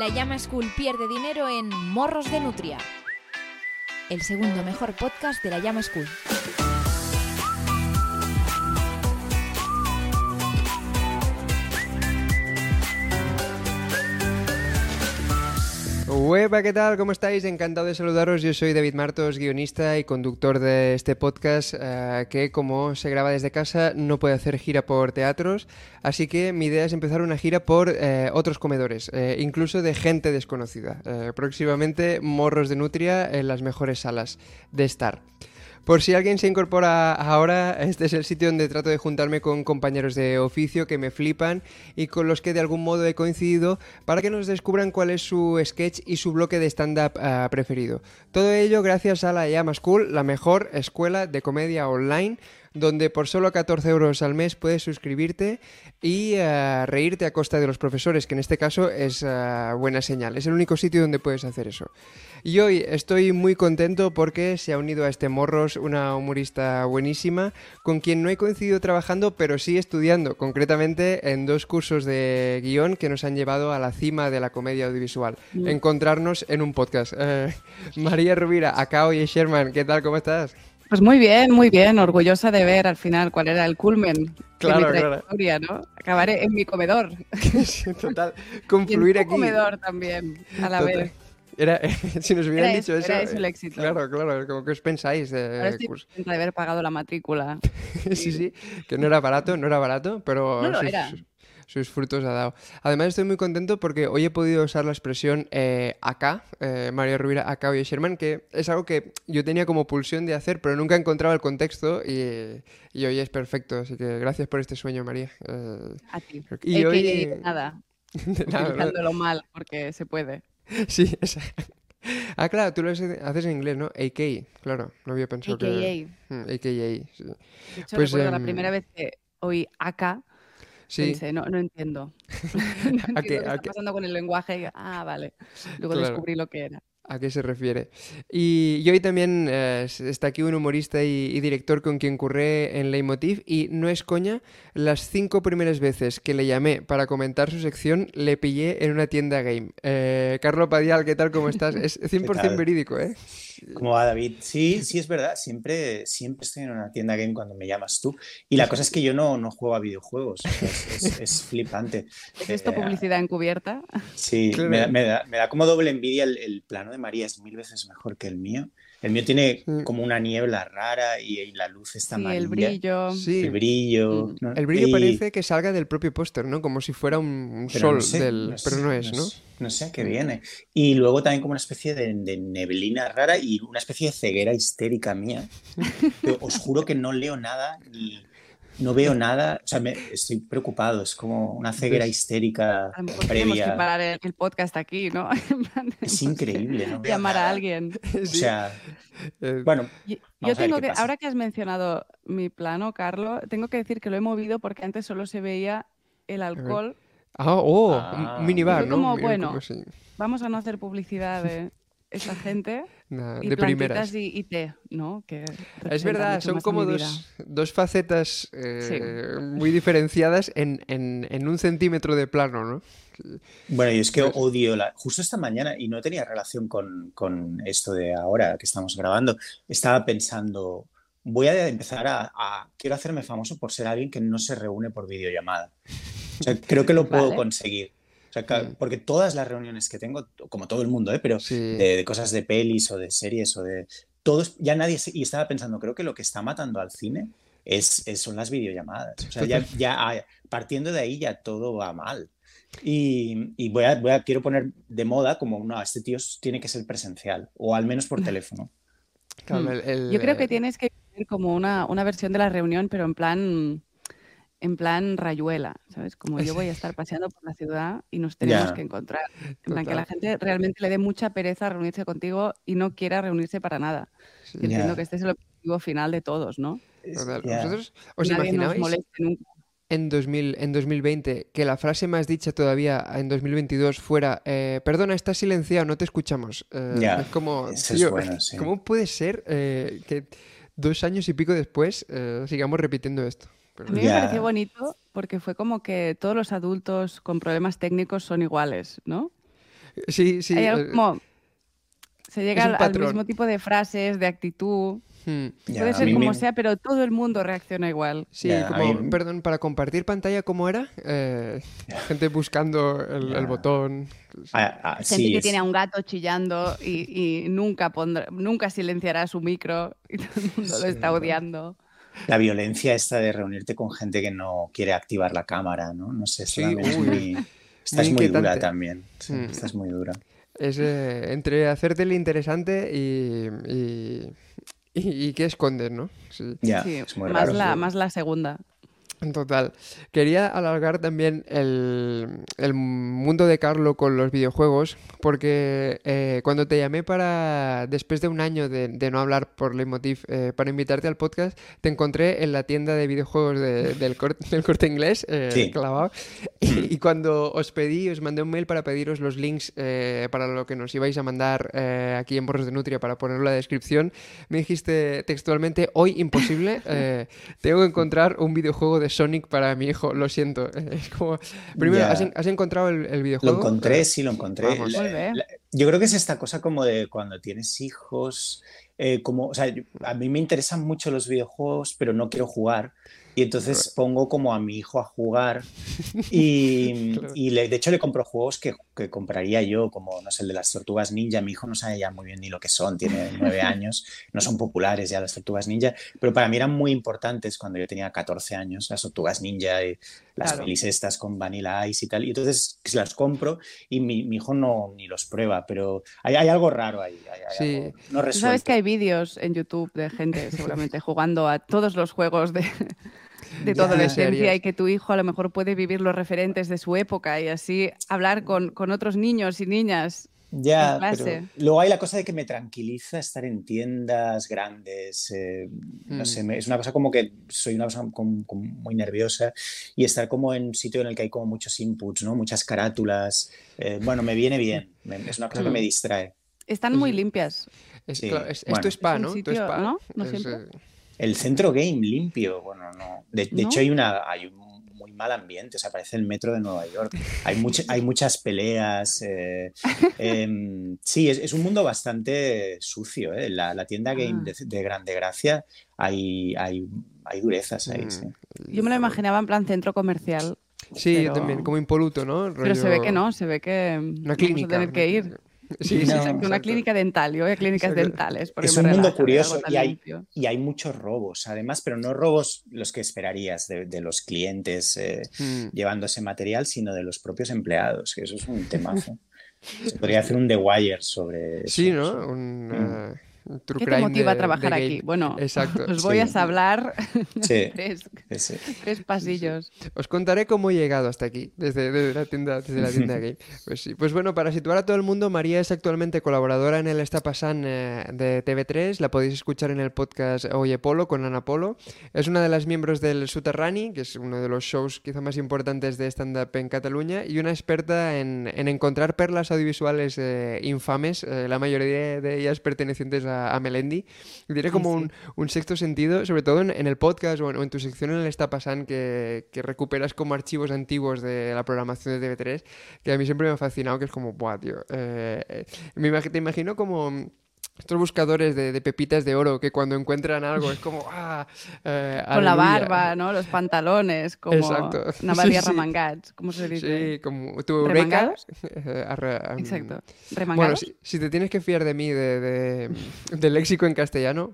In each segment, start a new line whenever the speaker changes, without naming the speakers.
La Llama School pierde dinero en Morros de Nutria, el segundo mejor podcast de la Llama School.
Hueva, ¿qué tal? ¿Cómo estáis? Encantado de saludaros. Yo soy David Martos, guionista y conductor de este podcast eh, que, como se graba desde casa, no puede hacer gira por teatros. Así que mi idea es empezar una gira por eh, otros comedores, eh, incluso de gente desconocida. próximamente, morros de nutria en las mejores salas de estar. Por si alguien se incorpora ahora, este es el sitio donde trato de juntarme con compañeros de oficio que me flipan y con los que de algún modo he coincidido para que nos descubran cuál es su sketch y su bloque de stand-up ah, preferido. Todo ello gracias a la Llama School, la mejor escuela de comedia online donde por solo 14 euros al mes puedes suscribirte y eh, reírte a costa de los profesores, que en este caso es eh, buena señal. Es el único sitio donde puedes hacer eso. Y hoy estoy muy contento porque se ha unido a este Morros una humorista buenísima, con quien no he coincidido trabajando, pero sí estudiando, concretamente en dos cursos de guion que nos han llevado a la cima de la comedia audiovisual. Mm. Encontrarnos en un podcast. Eh, María Rubira, Acao y Sherman, ¿qué tal? ¿Cómo estás?
Pues muy bien, muy bien, orgullosa de ver al final cuál era el culmen
claro,
de mi trayectoria, ¿no? Acabaré en mi comedor.
sí, total, confluir
y
en
aquí. comedor también, a la vez.
Era, si nos hubieran dicho eso.
Era eso el éxito.
Claro, claro, como que os pensáis.
De, Ahora estoy de haber pagado la matrícula.
sí, sí, que no era barato, no era barato, pero.
No lo era
sus frutos ha dado. Además estoy muy contento porque hoy he podido usar la expresión eh, acá, eh, María Rubira, acá y Sherman, que es algo que yo tenía como pulsión de hacer, pero nunca encontraba el contexto y, hoy es perfecto. Así que gracias por este sueño, María.
Eh, a ti. Y hoy... nada. Utilizándolo mal, porque se puede.
Sí, exacto. Ah, claro, tú lo haces en inglés, ¿no? AK, claro, no había pensado
AKA.
que... AKA. AKA,
sí. De hecho, pues, recuerdo la em, primera vez que oí acá, Sí. no, no entiendo. no qué, está pasando con el lenguaje. ah, vale. Luego descubrí lo que era.
¿A qué se refiere? Y, hoy también eh, está aquí un humorista y, director con quien curré en Leitmotiv y no es coña, las cinco primeras veces que le llamé para comentar su sección le pillé en una tienda game. Eh, Carlos Padial, ¿qué tal? ¿Cómo estás? Es 100% verídico, ¿eh?
¿Cómo va David? Sí, sí es verdad, siempre, siempre estoy en una tienda game cuando me llamas tú. Y la cosa es que yo no, no juego a videojuegos, es, flipante.
¿Es esto eh, publicidad encubierta?
Sí, me, da, me, da, como doble envidia el, el plano de María, es mil veces mejor que el mío. El mío tiene mm. como una niebla rara y, la luz está sí,
el brillo.
Sí.
El brillo.
Mm. El brillo parece que salga del propio póster, ¿no? Como si fuera un, sol del... pero no es, ¿no?
No sé a qué viene. Y luego también como una especie de, neblina rara y una especie de ceguera histérica mía. os juro que no leo nada ni no veo nada, o sea, me, estoy preocupado, es como una ceguera histérica previa.
que parar el, podcast aquí, ¿no?
es increíble, ¿no?
Llamar a alguien.
O sea, eh, bueno.
Yo, tengo que, ahora que has mencionado mi plano, Carlos, tengo que decir que lo he movido porque antes solo se veía el alcohol.
Ah, oh, un minibar, ¿no?
Como, bueno, vamos a no hacer publicidad de esa gente
de primeras.
Y, té, ¿no?
es verdad, son como dos, dos, facetas eh, muy diferenciadas en, en, un centímetro de plano, ¿no?
Bueno, y es que pues odio la... Justo esta mañana, y no tenía relación con, con esto de ahora que estamos grabando, estaba pensando, voy a empezar a, Quiero hacerme famoso por ser alguien que no se reúne por videollamada. O sea, creo que lo puedo conseguir. Mm. porque todas las reuniones que tengo, como todo el mundo, ¿eh? pero de, cosas de pelis o de series o de... Todos, ya nadie... Y estaba pensando, creo que lo que está matando al cine es, son las videollamadas. O sea, ya, ya, partiendo de ahí ya todo va mal. Y, y voy, a, voy, a, quiero poner de moda como, no, este tío tiene que ser presencial, o al menos por teléfono.
Mm. Yo creo que tienes que tener como una, una versión de la reunión, pero en plan en plan rayuela, ¿sabes? Como yo voy a estar paseando por la ciudad y nos tenemos que encontrar. En plan que la gente realmente le dé mucha pereza reunirse contigo y no quiera reunirse para nada. entiendo que este es el objetivo final de todos, ¿no?
¿Vosotros os imaginabais en, 2000, en 2020 que la frase más dicha todavía en 2022 fuera eh, perdona, estás silenciado, no te escuchamos?
Eh,
es como, ¿cómo puede ser eh, que dos años y pico después sigamos repitiendo esto?
A mí me pareció bonito porque fue como que todos los adultos con problemas técnicos son iguales, ¿no?
Sí, sí.
Se llega al, mismo tipo de frases, de actitud. Hmm. Puede ser como sea, pero todo el mundo reacciona igual.
Sí, como, perdón, para compartir pantalla, ¿cómo era? Eh, gente buscando el, botón.
Ah, ah, gente que tiene a un gato chillando y, nunca, pondrá, nunca silenciará su micro y todo el mundo lo está odiando.
La violencia esta de reunirte con gente que no quiere activar la cámara, ¿no? No sé, sí, es muy, esta es muy dura también. Hmm. Esta es muy dura.
Es eh, entre hacerte el interesante y y, qué escondes, ¿no?
Sí, más, la, más la segunda.
Total. Quería alargar también el, mundo de Carlo con los videojuegos, porque eh, cuando te llamé para, después de un año de, no hablar por Leitmotiv, eh, para invitarte al podcast, te encontré en la tienda de videojuegos del, corte, del, corte inglés, eh, clavado, y, cuando os pedí, os mandé un mail para pediros los links para lo que nos ibais a mandar aquí en Borros de Nutria para ponerlo en la descripción, me dijiste textualmente, hoy imposible, tengo que encontrar un videojuego de Sonic para mi hijo, lo siento. Es como. Primero, ¿has, encontrado el, videojuego?
Lo encontré, sí, lo encontré. yo creo que es esta cosa como de cuando tienes hijos. Eh, como, o sea, a mí me interesan mucho los videojuegos, pero no quiero jugar. Y entonces pongo como a mi hijo a jugar y, y de hecho le compro juegos que, que, compraría yo, como no sé, el de las tortugas ninja. Mi hijo no sabe ya muy bien ni lo que son, tiene nueve años, no son populares ya las tortugas ninja, pero para mí eran muy importantes cuando yo tenía 14 años, las tortugas ninja y las claro. estas con Vanilla Ice y tal. Y entonces se las compro y mi, mi, hijo no ni los prueba, pero hay, hay algo raro ahí. sí. no
sabes que hay vídeos en YouTube de gente seguramente jugando a todos los juegos de de toda la esencia y que tu hijo a lo mejor puede vivir los referentes de su época y así hablar con, con otros niños y niñas.
Ya, pero luego hay la cosa de que me tranquiliza estar en tiendas grandes, eh, no sé, mm. es una cosa como que soy una persona muy nerviosa y estar como en un sitio en el que hay como muchos inputs, ¿no? Muchas carátulas, eh, bueno, me viene bien, es una cosa que me distrae.
Están muy limpias.
esto es spa, ¿no? Sitio, ¿no? ¿No
el centro game limpio, bueno, no. De, hecho, hay, una, hay un muy mal ambiente, o sea, parece el metro de Nueva York. Hay, hay muchas peleas. Eh, em, sí, es, un mundo bastante sucio. ¿eh? La, tienda game ah. de, Grande Gracia hay, hay, hay durezas ahí. Mm.
Yo me lo imaginaba en plan centro comercial.
Sí, yo también, como impoluto, ¿no?
Pero se ve que no, se ve que
una clínica,
vamos a tener que ir. Sí, sí, una clínica dental, yo voy a clínicas dentales.
Es un mundo curioso y hay, y hay, muchos robos, además, pero no robos los que esperarías de, los clientes eh, mm. llevándose material, sino de los propios empleados, que eso es un temazo. Se podría hacer un The Wire sobre eso.
Sí, ¿no? Un, mm.
¿Qué te motiva a trabajar aquí? Bueno, os voy a hablar tres, pasillos.
Os contaré cómo he llegado hasta aquí, desde, la tienda, desde la tienda gay. Pues, sí. pues bueno, para situar a todo el mundo, María es actualmente colaboradora en el Está Pasan eh, de TV3. La podéis escuchar en el podcast Oye Polo con Ana Polo. Es una de las miembros del Suterrani, que es uno de los shows quizá más importantes de stand-up en Cataluña, y una experta en, encontrar perlas audiovisuales eh, infames, eh, la mayoría de ellas pertenecientes a a, Melendi. Tiene como un, sexto sentido, sobre todo en, el podcast o en, tu sección en el Está Pasando, que, que, recuperas como archivos antiguos de la programación de TV3, que a mí siempre me ha fascinado, que es como, buah, tío. Eh, eh, me, te imagino como estos buscadores de, pepitas de oro que cuando encuentran algo es como ah
eh, con la barba no los pantalones como Exacto. Navalia sí, remangats ¿cómo se dice?
sí como tu beca.
Exacto.
Bueno si, te tienes que fiar de mí de, de, léxico en castellano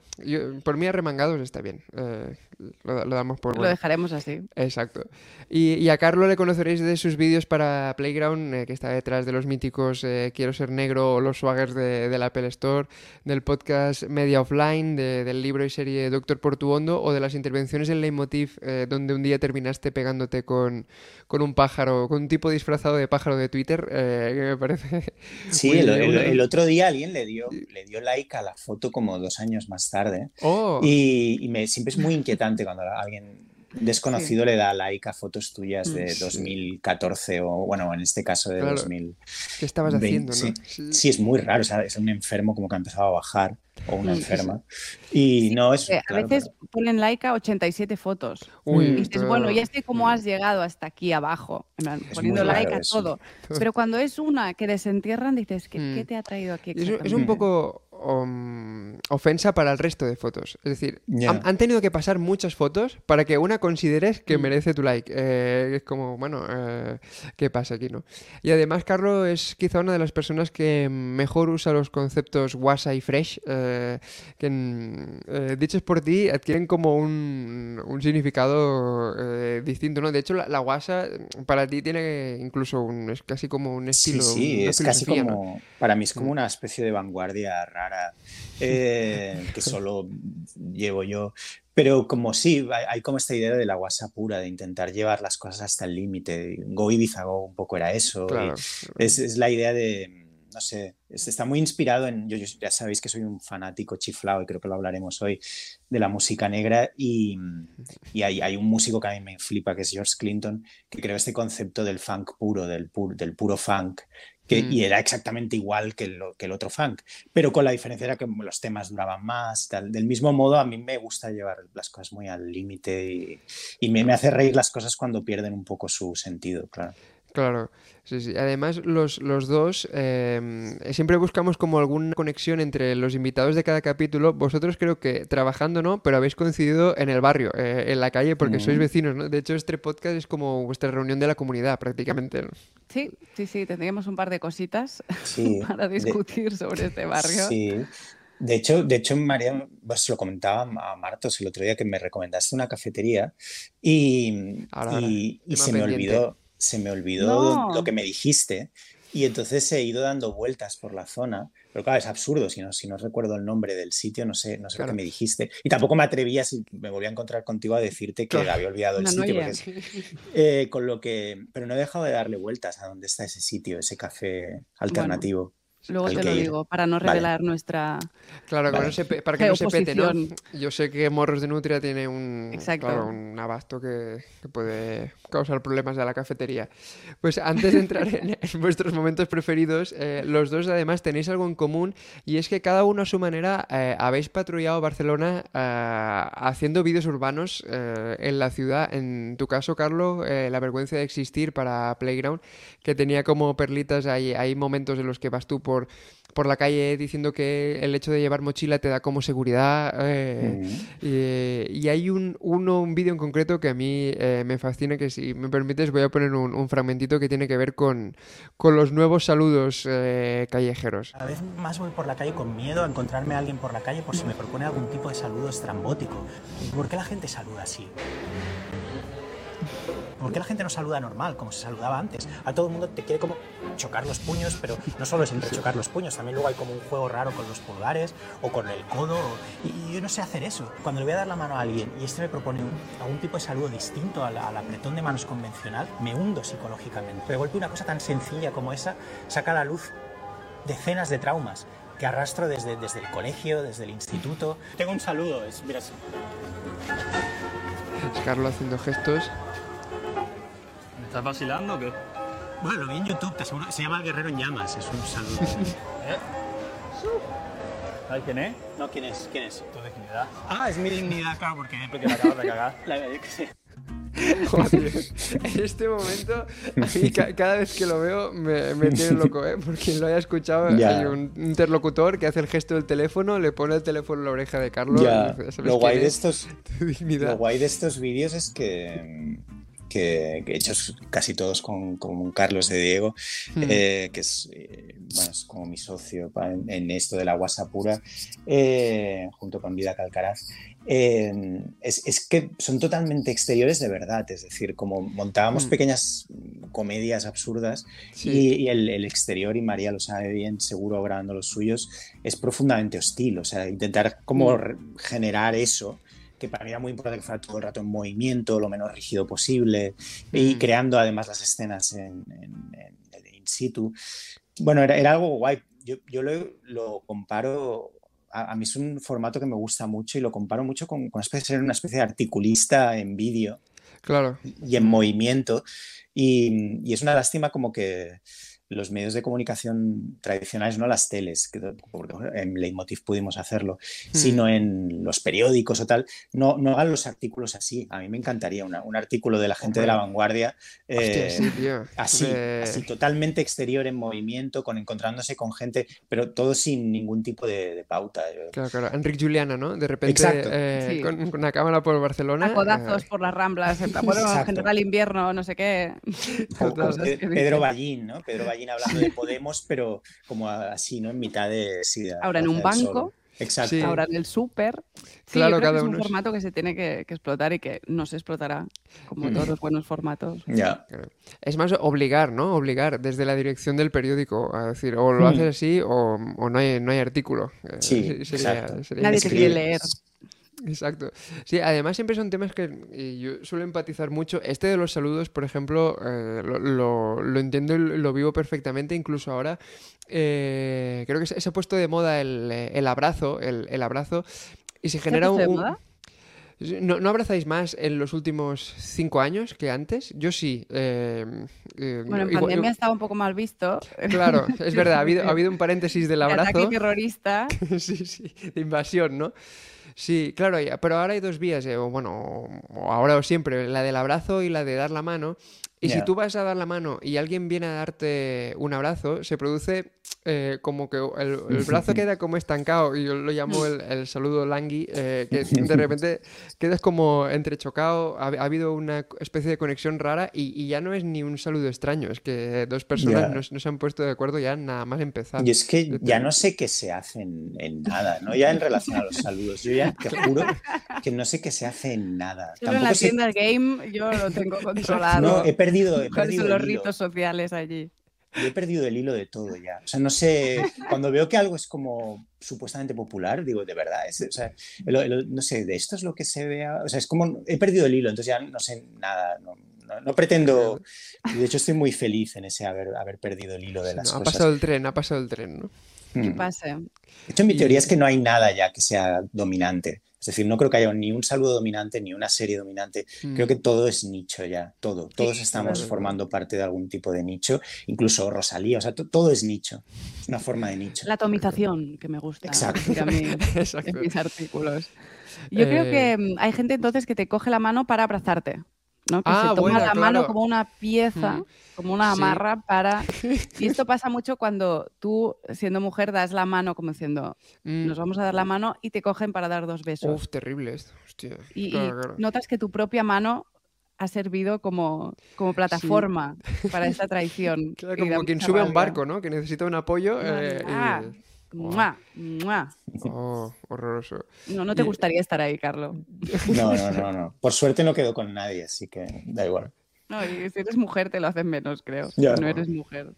por mí arremangados está bien eh, lo, damos por
lo dejaremos así.
Exacto. Y, a Carlo le conoceréis de sus vídeos para Playground eh, que está detrás de los míticos Quiero ser negro o los swaggers de, de la Apple Store del podcast Media Offline, del libro y serie Doctor Portuondo o de las intervenciones en Leitmotiv, eh, donde un día terminaste pegándote con, con, un pájaro, con un tipo disfrazado de pájaro de Twitter, eh, que me parece.
Sí, el, otro día alguien le dio, le dio like a la foto como dos años más tarde. Oh. Y, me, siempre es muy inquietante cuando alguien desconocido le da like a fotos tuyas de 2014 mm, o, bueno, en este caso de 2000.
¿Qué estabas haciendo?
Sí, sí. es muy raro. O sea, es un enfermo como que ha empezado a bajar o una enferma. Y no es.
a veces ponen like a 87 fotos. y dices, bueno, ya sé cómo has llegado hasta aquí abajo, poniendo like a todo. Pero cuando es una que desentierran, dices, ¿qué, ¿qué mm. te ha traído aquí?
Es, un poco ofensa para el resto de fotos. Es decir, han, tenido que pasar muchas fotos para que una consideres que mm. merece tu like. Eh, es como, bueno, eh, ¿qué pasa aquí, no? Y además, Carlos es quizá una de las personas que mejor usa los conceptos WhatsApp y fresh, eh, que dichos por ti adquieren como un, significado distinto, ¿no? De hecho, la, la, para ti tiene incluso un, es casi como un estilo.
Sí, sí es casi como, para mí es como mm. una especie de vanguardia rara eh, que solo llevo yo. Pero como sí, hay, como esta idea de la guasa pura, de intentar llevar las cosas hasta el límite. Go Ibiza Go un poco era eso. Es, la idea de, no sé, está muy inspirado en, yo, ya sabéis que soy un fanático chiflado y creo que lo hablaremos hoy, de la música negra y, y hay, hay, un músico que a mí me flipa, que es George Clinton, que creó este concepto del funk puro, del, del puro funk, y mm. era exactamente igual que, lo, que, el otro funk, pero con la diferencia era que los temas duraban más. Tal. Del mismo modo, a mí me gusta llevar las cosas muy al límite y, y me, me, hace reír las cosas cuando pierden un poco su sentido, claro.
Claro, sí, sí. Además, los, los dos em, siempre buscamos como alguna conexión entre los invitados de cada capítulo. Vosotros creo que trabajando no, pero habéis coincidido en el barrio, eh, en la calle, porque sois vecinos, ¿no? De hecho, este podcast es como vuestra reunión de la comunidad, prácticamente.
Sí, sí, sí. Tendríamos un par de cositas para discutir sobre este barrio.
Sí. De hecho, de hecho, María, pues lo comentaba a Martos el otro día que me recomendaste una cafetería y, y se me olvidó se me olvidó lo que me dijiste y entonces he ido dando vueltas por la zona. Pero claro, es absurdo, si no, si no recuerdo el nombre del sitio, no sé, no sé lo que me dijiste. Y tampoco me atrevía, si me volví a encontrar contigo, a decirte que había olvidado el sitio. Eh, con lo que, pero no he dejado de darle vueltas a dónde está ese sitio, ese café alternativo.
Luego te lo digo, para no revelar nuestra.
Claro, para que no se pete, ¿no? Yo sé que Morros de Nutria tiene un, un abasto que, puede causar problemas a la cafetería. Pues antes de entrar en, vuestros momentos preferidos, eh, los dos además tenéis algo en común y es que cada uno a su manera eh, habéis patrullado Barcelona eh, haciendo vídeos urbanos en la ciudad. En tu caso, Carlos, La vergüenza de existir para Playground, que tenía como perlitas, hay, hay momentos en los que vas tú por por, la calle diciendo que el hecho de llevar mochila te da como seguridad. Eh, y, hay un, uno, un vídeo en concreto que a mí eh, me fascina, que si me permites voy a poner un, fragmentito que tiene que ver con, con los nuevos saludos eh, callejeros.
Cada vez más voy por la calle con miedo a encontrarme a alguien por la calle por si me propone algún tipo de saludo estrambótico. ¿Por qué la gente saluda así? ¿Por qué la gente no saluda normal, como se saludaba antes? A todo el mundo te quiere como chocar los puños, pero no solo es entre chocar los puños, también luego hay como un juego raro con los pulgares o con el codo. Y yo no sé hacer eso. Cuando le voy a dar la mano a alguien y este me propone algún tipo de saludo distinto al, apretón de manos convencional, me hundo psicológicamente. De golpe una cosa tan sencilla como esa saca a la luz decenas de traumas que arrastro desde, desde el colegio, desde el instituto. Tengo un saludo, es, mira. Es
Carlos haciendo gestos
¿Estás vacilando o qué?
Bueno, lo vi en YouTube, te aseguro. Se llama Guerrero en Llamas, es un saludo. ¿Eh?
¿Sabes quién es?
No, ¿quién es? ¿Quién es?
Tu dignidad.
Ah, es mi dignidad, claro, porque...
Porque la acabas de cagar.
La verdad que sí.
en este momento, cada vez que lo veo me, me tiene loco, ¿eh? Porque lo haya escuchado, hay un interlocutor que hace el gesto del teléfono, le pone el teléfono en la oreja de Carlos.
Lo, guay de estos, lo guay de estos vídeos es que que, he hecho casi todos con, con Carlos de Diego, hmm. eh, que es, eh, bueno, es, como mi socio en, esto de la guasa pura, eh, junto con Vida Calcaraz. Es, es, que son totalmente exteriores de verdad, es decir, como montábamos hmm. pequeñas comedias absurdas y, el, el, exterior, y María lo sabe bien, seguro grabando los suyos, es profundamente hostil, o sea, intentar como hmm. generar eso que para mí era muy importante que fuera todo el rato en movimiento, lo menos rígido posible, y mm. creando además las escenas en, in situ. Bueno, era, algo guay. Yo, yo lo, comparo a, mí es un formato que me gusta mucho y lo comparo mucho con, con especie ser una especie de articulista en vídeo.
Claro.
Y en movimiento. Y, y, es una lástima como que los medios de comunicación tradicionales, no las teles, que en Leitmotiv pudimos hacerlo, sino en los periódicos o tal, no, no hagan los artículos así. A mí me encantaría un artículo de la gente de la vanguardia eh, así, así, totalmente exterior en movimiento, con encontrándose con gente, pero todo sin ningún tipo de, pauta.
Claro, claro. Enrique Juliana, ¿no? De repente eh, con, una cámara por Barcelona.
A codazos eh, por las ramblas, en general invierno, no sé qué.
Pedro Ballín, ¿no? Pedro Ballín hablando de Podemos, pero como así, ¿no? En mitad de...
Ahora en un banco.
Exacto.
Ahora en el súper. claro, cada es un formato que se tiene que, explotar y que no se explotará como mm. todos los buenos formatos.
Ya.
Es más obligar, ¿no? Obligar desde la dirección del periódico a decir o lo mm. haces así o, no, hay, no hay artículo.
Eh, sí,
Nadie te quiere leer.
Exacto. Sí, además siempre son temas que yo suelo empatizar mucho. Este de los saludos, por ejemplo, eh, lo, lo, entiendo y lo vivo perfectamente. Incluso ahora eh, creo que se, ha puesto de moda el, el abrazo, el, el, abrazo, y se genera un... ¿No, ¿No, abrazáis más en los últimos cinco años que antes? Yo sí.
Eh, bueno, en pandemia estaba un poco mal visto.
Claro, es verdad, ha habido, ha habido un paréntesis del abrazo.
ataque terrorista.
sí, sí, de invasión, ¿no? Sí, claro, pero ahora hay dos vías, eh, o bueno, ahora o siempre, la del abrazo y la de dar la mano. Y si tú vas a dar la mano y alguien viene a darte un abrazo, se produce eh, como que el, brazo queda como estancado, y yo lo llamo el, saludo langui, eh, que de repente quedas como entrechocado, ha, habido una especie de conexión rara y, ya no es ni un saludo extraño, es que dos personas no, se han puesto de acuerdo ya nada más empezar.
Y es que ya no sé qué se hace en, nada, ¿no? Ya en relación a los saludos, yo ya te juro que no sé qué se hace en nada.
en la tienda game yo lo tengo controlado. No,
he perdido, he perdido
los ritos sociales allí?
Yo he perdido el hilo de todo ya. O sea, no sé, cuando veo que algo es como supuestamente popular, digo, de verdad, o sea, no sé, de esto es lo que se vea, o sea, es como, he perdido el hilo, entonces ya no sé nada, no, no, pretendo, de hecho estoy muy feliz en ese haber, haber perdido el hilo de las cosas.
Ha pasado el tren, ha pasado el tren, ¿no?
¿Qué mm. pasa? De
hecho, mi teoría es que no hay nada ya que sea dominante. Es decir, no creo que haya ni un saludo dominante ni una serie dominante. Creo mm. que todo es nicho ya, todo. Todos estamos formando parte de algún tipo de nicho, incluso Rosalía, o sea, todo es nicho. Es una forma de nicho.
La atomización que me gusta.
Exacto.
en mis artículos. Yo creo que eh. mm, hay gente entonces que te coge la mano para abrazarte. ¿No? Que ah, se toma la mano como una pieza, mm. como una amarra para... Y esto pasa mucho cuando tú, siendo mujer, das la mano como diciendo, mm. nos vamos a dar la mano y te cogen para dar dos besos.
Uf, terrible esto. Hostia.
Y, notas que tu propia mano ha servido como, como plataforma para esta traición.
como quien sube a un barco, ¿no? Que necesita un apoyo. Eh,
¡Mua! ¡Mua!
Oh, horroroso.
No, no te gustaría estar ahí, Carlos.
No, no, no, no. Por suerte no quedo con nadie, así que da igual.
No, y si eres mujer te lo hacen menos, creo. Ya, no eres mujer.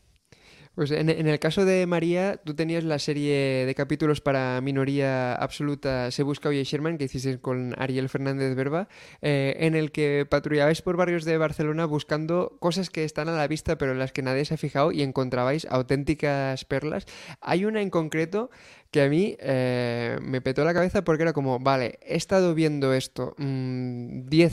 Pues en, el caso de María, tú tenías la serie de capítulos para minoría absoluta Se busca Oye Sherman, que hiciste con Ariel Fernández Verba, eh, en el que patrullabais por barrios de Barcelona buscando cosas que están a la vista pero en las que nadie se ha fijado y encontrabais auténticas perlas. Hay una en concreto que a mí eh, me petó la cabeza porque era como, vale, he estado viendo esto 10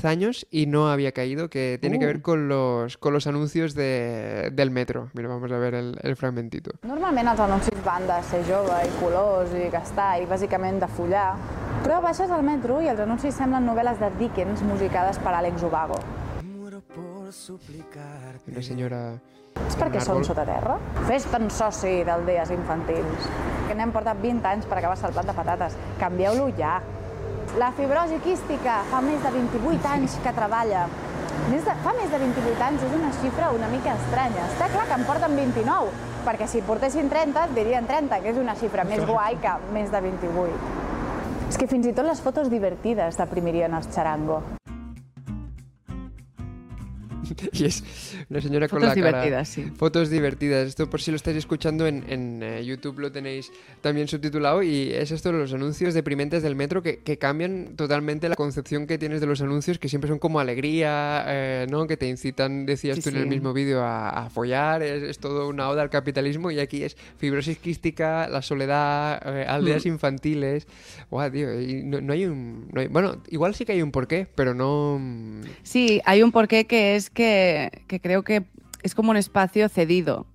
mm, años y no había caído, que tiene que ver uh. con los, con los anuncios de, del metro. Mira, vamos a ver el, el fragmentito.
Normalment els anuncis van de ser jove i colors i gastar i bàsicament de follar, però baixes al metro i els anuncis semblen novel·les de Dickens musicades per Alex Ubago.
Una senyora
és perquè som sota terra? Fes-te'n soci del Dies Infantils. Que n'hem portat 20 anys per acabar el plat de patates. Canvieu-lo ja. La fibrosi quística fa més de 28 anys que treballa. Més de, fa més de 28 anys és una xifra una mica estranya. Està clar que en porten 29, perquè si portessin 30 dirien 30, que és una xifra més guai que més de 28. És que fins i tot les fotos divertides deprimirien els xarango.
y es una señora
con
la
cara... divertidas, sí.
Fotos divertidas. Esto por si lo estáis escuchando en, en eh, YouTube lo tenéis también subtitulado y es esto los anuncios deprimentes del metro que, que, cambian totalmente la concepción que tienes de los anuncios que siempre son como alegría, eh, ¿no? Que te incitan, decías tú en el mismo vídeo, a, follar, es, todo una oda al capitalismo y aquí es fibrosis quística, la soledad, eh, aldeas mm. infantiles. Wow, tío, no, hay un... bueno, igual sí que hay un porqué, pero no...
Sí, hay un porqué que es que, que creo que es como un espacio cedido.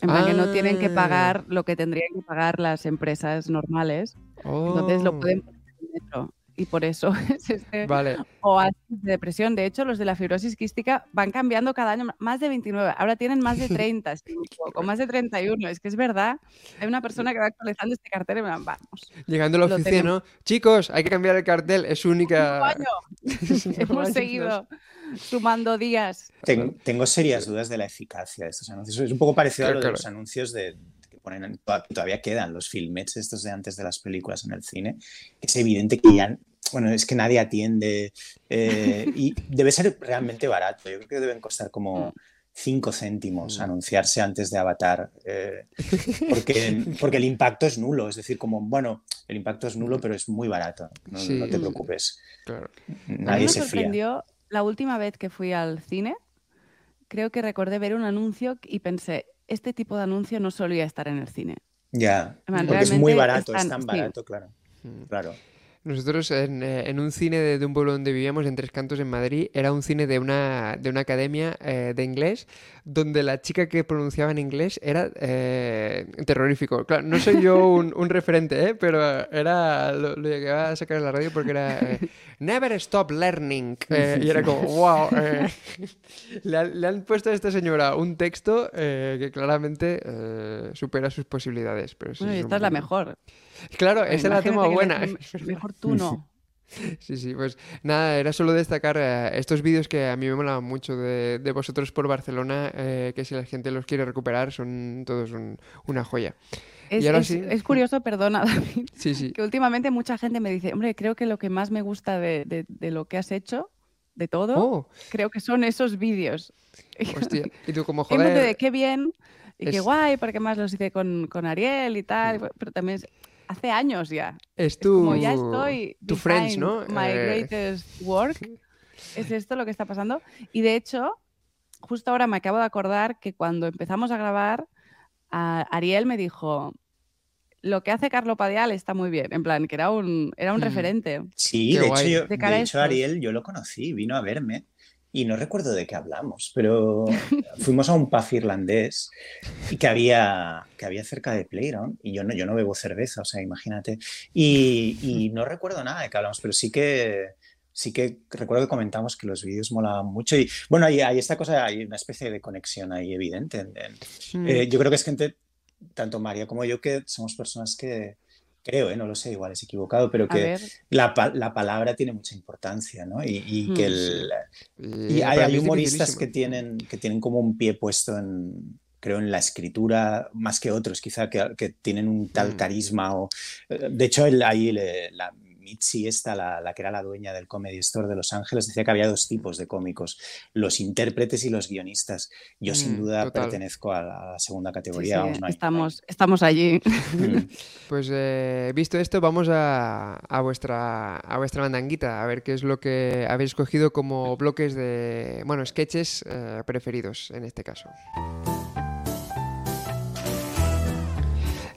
En plan que no tienen que pagar ah. lo que tendrían que pagar las empresas normales. Entonces lo oh. pueden poner en metro y por eso es este
vale.
oasis de depresión. De hecho, los de la fibrosis quística van cambiando cada año más de 29. Ahora tienen más de 30, con más de 31. Es que es verdad. Hay una persona que va actualizando este cartel y me van, vamos.
Llegando a la oficina, ¿no? Chicos, hay que cambiar el cartel. Es única.
Hemos seguido sumando días.
Tengo, serias dudas de la eficacia de estos anuncios. Es un poco parecido a lo de los anuncios de, que ponen, todavía quedan los filmets estos de antes de las películas en el cine. Es evidente que ya bueno, es que nadie atiende eh, y debe ser realmente barato. Yo creo que deben costar como 5 mm. céntimos mm. anunciarse antes de Avatar, eh, porque, porque el impacto es nulo. Es decir, como, bueno, el impacto es nulo, pero es muy barato. No, te preocupes. Nadie se sorprendió
la última vez que fui al cine. Creo que recordé ver un anuncio y pensé, este tipo de anuncio no solía estar en el cine.
Ya, porque es muy barato, es tan barato, claro. Mm. Claro.
Nosotros en, eh, en un cine de, un pueblo donde vivíamos, en Tres Cantos, en Madrid, era un cine de una, de una academia eh, de inglés donde la chica que pronunciaba en inglés era eh, terrorífico. Claro, no soy yo un, un referente, ¿eh? pero era lo, lo llegué a sacar en la radio porque era Never Stop Learning. y era como, wow. Le, le, han puesto a esta señora un texto que claramente supera sus posibilidades. Pero
bueno, y esta es la mejor.
Claro, esa es la toma buena.
Mejor tú no.
Sí, sí, pues nada, era solo destacar eh, estos vídeos que a mí me molaban mucho de, vosotros por Barcelona, eh, que si la gente los quiere recuperar son todos una joya.
Es, es, curioso, perdona, David, sí, sí. que últimamente mucha gente me dice, hombre, creo que lo que más me gusta de, lo que has hecho, de todo, oh. creo que son esos vídeos.
Hostia, y tú como joder...
de qué bien y qué guay, porque más los hice con, con Ariel y tal, mm. pero también hace años ya.
Es tu,
como ya estoy.
Tu friends, ¿no?
My eh, greatest work. Es esto lo que está pasando. Y de hecho, justo ahora me acabo de acordar que cuando empezamos a grabar, Ariel me dijo. Lo que hace Carlo Padial está muy bien, en plan, que era un, era un mm. referente.
Sí, de hecho, de hecho, Ariel yo lo conocí, vino a verme y no recuerdo de qué hablamos, pero fuimos a un pub irlandés que había, que había cerca de Playground y yo no, yo no bebo cerveza, o sea, imagínate. Y, no recuerdo nada de qué hablamos, pero sí que, sí que recuerdo que comentamos que los vídeos molaban mucho y bueno, hay, hay esta cosa, hay una especie de conexión ahí evidente. Mm. Eh, yo creo que es gente, tanto María como yo, que somos personas que, creo, ¿eh? no lo sé, igual es equivocado, pero que la, la, palabra tiene mucha importancia, ¿no? Y, que hmm. el, y hay, humoristas que tienen, que tienen como un pie puesto en, creo, en la escritura, más que otros, quizá, que, que tienen un tal hmm. carisma. O, eh, de hecho, el, ahí la, Mitzi, esta, la, que era la dueña del Comedy Store de Los Ángeles, decía que había dos tipos de cómicos, los intérpretes y los guionistas. Yo sin mm, duda pertenezco a la, segunda categoría.
estamos, estamos allí.
Mm. Pues eh, visto esto, vamos a, vuestra, a vuestra mandanguita, a ver qué es lo que habéis escogido como bloques de, bueno, sketches eh, preferidos en este caso.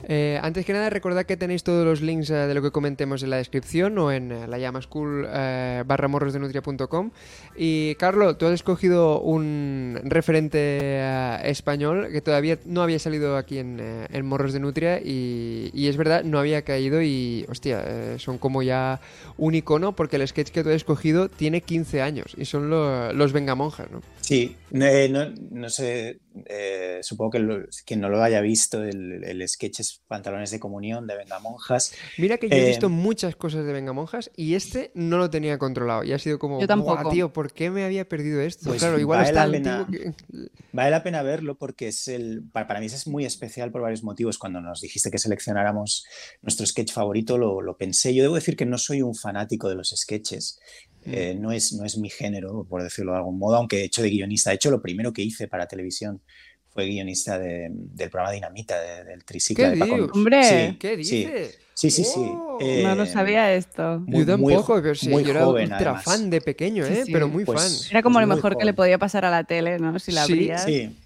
Eh, antes que nada, recordad que tenéis todos los links eh, de lo que comentemos en la descripción o en eh, la llama school barra morrosdenutria.com. Y Carlos, tú has escogido un referente español que todavía no había salido aquí en, Morros de Nutria y, es verdad, no había caído y, hostia, son como ya un icono porque el sketch que tú has escogido tiene 15 años y son los Vengamonjas, ¿no?
Sí, no, no sé eh, supongo que quien no lo haya visto, el, sketch es Pantalones de Comunión de Venga Monjas.
Mira que yo he visto eh, muchas cosas de Venga Monjas y este no lo tenía controlado. Y ha sido como,
yo tampoco.
tío, ¿por qué me había perdido esto?
Pues claro, igual vale la pena, Vale la pena verlo porque es el, para, mí es muy especial por varios motivos. Cuando nos dijiste que seleccionáramos nuestro sketch favorito, lo, lo pensé. Yo debo decir que no soy un fanático de los sketches. Eh, no, es, no es mi género, por decirlo de algún modo, aunque he hecho de guionista. De hecho, lo primero que hice para televisión fue guionista del programa Dinamita, del triciclo de Paco.
¡Hombre!
¿Qué dices?
Sí, sí, sí.
Oh. no lo sabía esto.
Muy, yo tampoco, pero sí, yo era ultra fan de pequeño, ¿eh? Pero muy
pues
fan.
Era como lo mejor que le podía pasar a la tele, ¿no? Si la abrías.
Sí,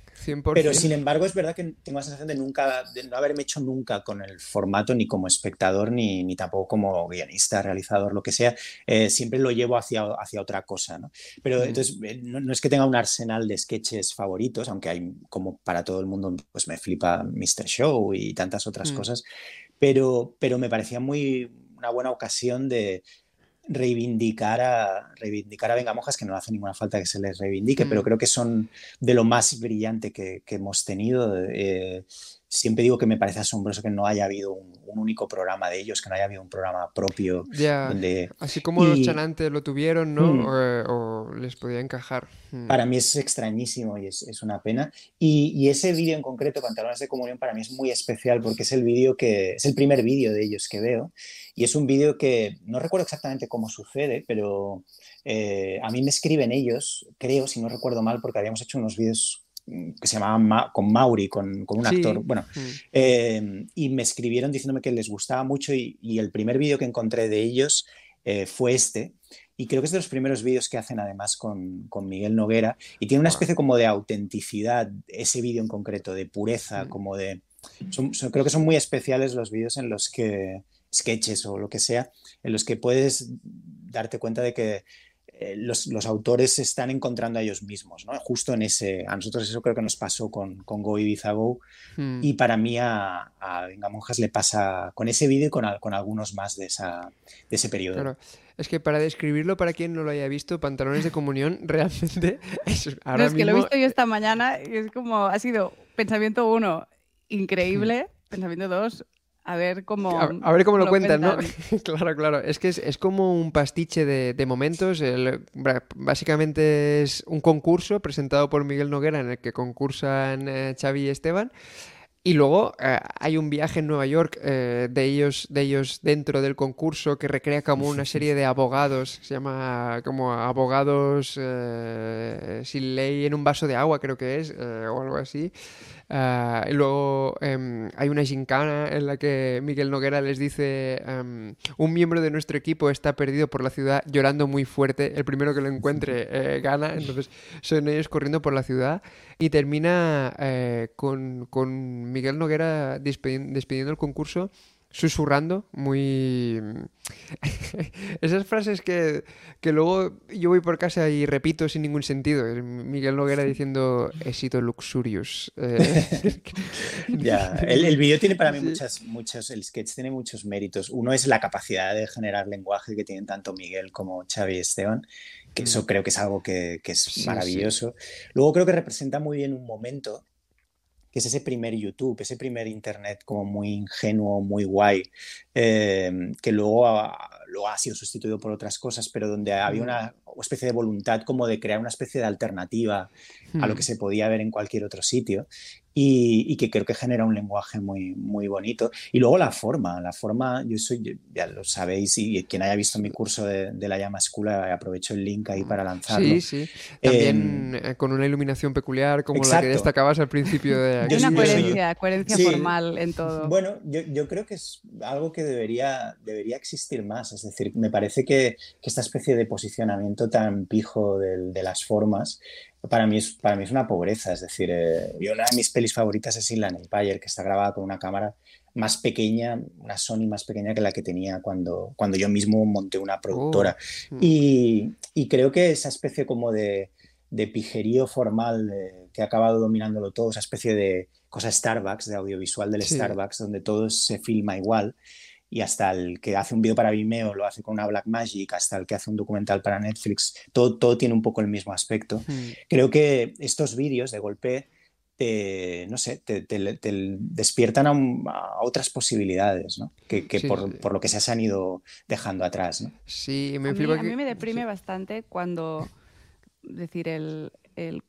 pero sin embargo, es verdad que tengo la sensación de nunca, de no haberme hecho nunca con el formato, ni como espectador, ni, ni tampoco como guionista, realizador, lo que sea. Eh, siempre lo llevo hacia, hacia otra cosa. ¿no? Pero mm. entonces, eh, no, es que tenga un arsenal de sketches favoritos, aunque hay, como para todo el mundo, pues me flipa Mr. Show y tantas otras mm. cosas. Pero, pero me parecía muy una buena ocasión de, reivindicar a, reivindicar a Vengamojas, que no hace ninguna falta que se les reivindique, pero mm. creo que son de lo más brillante que, hemos tenido. Eh, siempre digo que me parece asombroso que no haya habido un, único programa de ellos, que no haya habido un programa propio.
Así como los chanantes lo tuvieron, ¿no? Mm. O, les podía encajar.
Mm. Para mí es extrañísimo y es, es una pena. Y, y ese vídeo en concreto, Pantalones de Comunión, para mí es muy especial porque es el vídeo que es el primer vídeo de ellos que veo. Y es un vídeo que no recuerdo exactamente cómo sucede, pero eh, a mí me escriben ellos, creo, si no recuerdo mal, porque habíamos hecho unos vídeos que se llamaban con Mauri, con, con un actor, bueno, mm. eh, y me escribieron diciéndome que les gustaba mucho y, el primer vídeo que encontré de ellos eh, fue este. Y creo que es de los primeros vídeos que hacen además con, con Miguel Noguera y tiene una especie como de autenticidad, ese vídeo en concreto, de pureza, mm. como de... creo que son muy especiales los vídeos en los que, sketches o lo que sea, en los que puedes darte cuenta de que eh, los, autores se están encontrando a ellos mismos, ¿no? Justo en ese, a nosotros eso creo que nos pasó con, con Go Ibiza Go hmm. y para mí a, Venga Monjas le pasa con ese vídeo y con, con, algunos más de, esa, de ese periodo.
Claro. Es que para describirlo, para quien no lo haya visto, Pantalones de Comunión, realmente es ahora
es que lo he visto yo esta mañana y es como, ha sido pensamiento uno, increíble, hmm. pensamiento dos, a ver cómo,
a, ver cómo lo, cuentan, ¿no? claro, claro. Es que es, como un pastiche de, momentos. básicamente es un concurso presentado por Miguel Noguera en el que concursan eh, Xavi y Esteban. Y luego eh, hay un viaje en Nueva York eh, de, ellos, de ellos dentro del concurso que recrea como una serie de abogados, se llama como abogados sin ley en un vaso de agua creo que es, o algo así. Ah, y luego em, hay una gincana en la que Miguel Noguera les dice em, un miembro de nuestro equipo está perdido por la ciudad llorando muy fuerte, el primero que lo encuentre eh, gana, entonces son ellos corriendo por la ciudad y termina eh, con, con, Miguel Noguera despidiendo el concurso susurrando, muy... Esas frases que, que, luego yo voy por casa y repito sin ningún sentido. Miguel Noguera diciendo, he sido luxurious.
Eh, ya, el, el vídeo tiene para mí muchas, muchos, el sketch tiene muchos méritos. Uno es la capacidad de generar lenguaje que tienen tanto Miguel como Xavi y Esteban, que eso mm. creo que es algo que, que es maravilloso. Luego creo que representa muy bien un momento que es ese primer YouTube, ese primer Internet como muy ingenuo, muy guay, eh, que luego ha, luego ha sido sustituido por otras cosas, pero donde había una especie de voluntad como de crear una especie de alternativa a lo que se podía ver en cualquier otro sitio y, que creo que genera un lenguaje muy, muy bonito. Y luego la forma, la forma, yo soy, ya lo sabéis, y quien haya visto mi curso de, la llama escuela, aprovecho el link ahí para lanzarlo.
Sí, sí. También em, eh, con una iluminación peculiar, como la que destacabas al principio de
Hay una coherencia, coherencia formal en todo.
Bueno, yo, yo, creo que es algo que debería, debería existir más. Es decir, me parece que, que esta especie de posicionamiento tan pijo de, de las formas para mí es, para mí es una pobreza. Es decir, eh, yo una de mis pelis favoritas es Inland Empire, que está grabada con una cámara más pequeña, una Sony más pequeña que la que tenía cuando, cuando yo mismo monté una productora. Oh, y, y, creo que esa especie como de, de pijerío formal que ha acabado dominándolo todo, esa especie de cosa Starbucks, de audiovisual del Starbucks, donde todo se filma igual, y hasta el que hace un vídeo para Vimeo lo hace con una Black Magic, hasta el que hace un documental para Netflix, todo, todo tiene un poco el mismo aspecto. Hmm. Creo que estos vídeos de golpe, te, no sé, te, despiertan a, otras posibilidades, ¿no? Que, por, por, lo que se han ido dejando atrás, ¿no?
Sí, me
a, mí, a mí me deprime bastante cuando, decir, el, el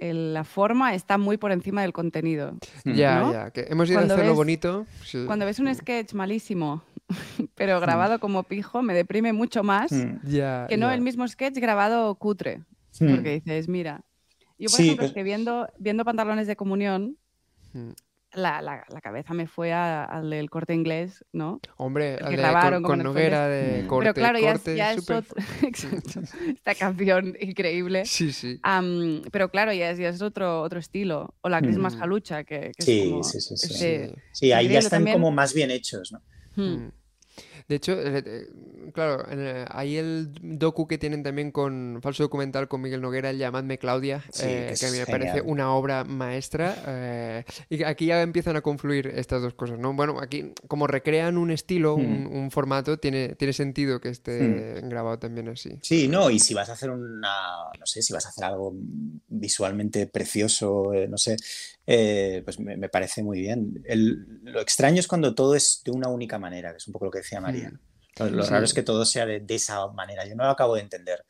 la forma está muy por encima del contenido.
Ya, ya, que hemos ido a hacerlo bonito.
Cuando ves un sketch malísimo, pero grabado como pijo, me deprime mucho más que no el mismo sketch grabado cutre. Porque dices, mira, yo por ejemplo, pues que viendo, viendo pantalones de comunión, la, la, la, cabeza me fue al del corte inglés, ¿no?
Hombre, al de, con, Noguera de mm. corte.
Pero claro,
ya,
es, otro, esta canción increíble.
Sí, sí.
pero claro, ya es, ya es otro, otro estilo. O la Cris más jalucha, que, que
sí,
es como,
sí, sí, sí, sí. sí, ahí ya están como más bien hechos, ¿no?
Hmm.
De hecho, eh, eh, claro, hay el docu que tienen también con falso documental con Miguel Noguera, el Llamadme Claudia, eh, que a mí me parece una obra maestra. y aquí ya empiezan a confluir estas dos cosas, ¿no? Bueno, aquí como recrean un estilo, un, hmm. formato, tiene, tiene sentido que esté hmm. grabado también así.
Sí, no, y si vas a hacer una, no sé, si vas a hacer algo visualmente precioso, no sé, pues me, parece muy bien. lo extraño es cuando todo es de una única manera, que es un poco lo que decía María. Lo, raro es que todo sea de, esa manera. Yo no lo acabo de entender.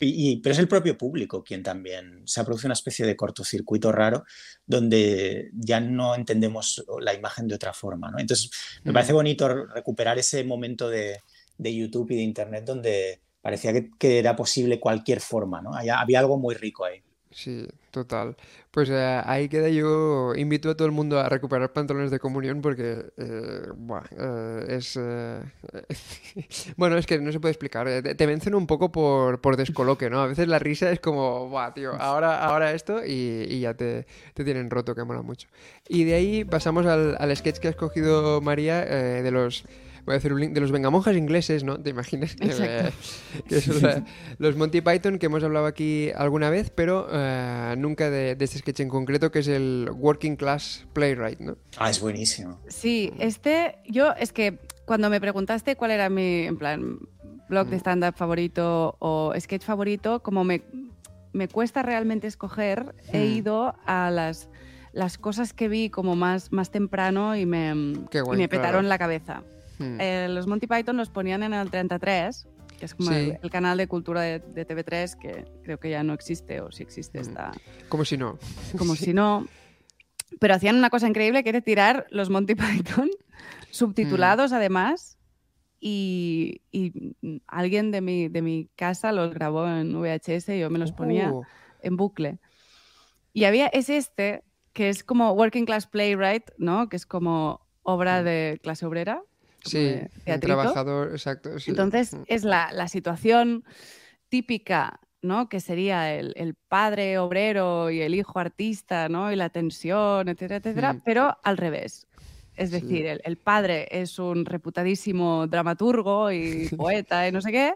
Y, pero es el propio público quien también se ha producido una especie de cortocircuito raro donde ya no entendemos la imagen de otra forma. ¿no? Entonces, me parece bonito recuperar ese momento de, de, YouTube y de Internet donde parecía que, que era posible cualquier forma. ¿no? había algo muy rico ahí.
Sí, total. Pues eh, ahí queda yo, invito a todo el mundo a recuperar pantalones de comunión porque, eh, eh, es... bueno, es que no se puede explicar. Te, vencen un poco por, por, descoloque, ¿no? A veces la risa es como, buah, tío, ahora, ahora esto y, y ya te, te, tienen roto, que mola mucho. Y de ahí pasamos al, al sketch que ha escogido María de los voy a hacer un link de los vengamonjas ingleses, ¿no? ¿Te imaginas? Que, son los Monty Python que hemos hablado aquí alguna vez, pero eh, nunca de, este sketch en concreto, que es el Working Class Playwright, ¿no?
Ah, es buenísimo.
Sí, este, yo es que cuando me preguntaste cuál era mi, en plan, blog de mm. stand-up favorito o sketch favorito, como me, me cuesta realmente escoger, he mm. ido a las las cosas que vi como más, más temprano y me, me petaron la cabeza. Hmm. Eh, los Monty Python los ponían en el 33, que es como el, canal de cultura de, TV3, que creo que ya no existe, o si existe hmm. está...
Como si no.
Como si no. Pero hacían una cosa increíble que era tirar los Monty Python subtitulados hmm. además y, alguien de mi, de mi casa los grabó en VHS y yo me los ponía oh. en bucle. Y había, es este, que es como Working Class Playwright, ¿no? Que es como obra de clase obrera.
Sí, un trabajador, exacto.
Entonces mm. es la, situación típica, ¿no? Que sería el, padre obrero y el hijo artista, ¿no? Y la tensión, etcétera, etcétera, mm. pero al revés. Es decir, el, padre es un reputadísimo dramaturgo y poeta y no sé qué,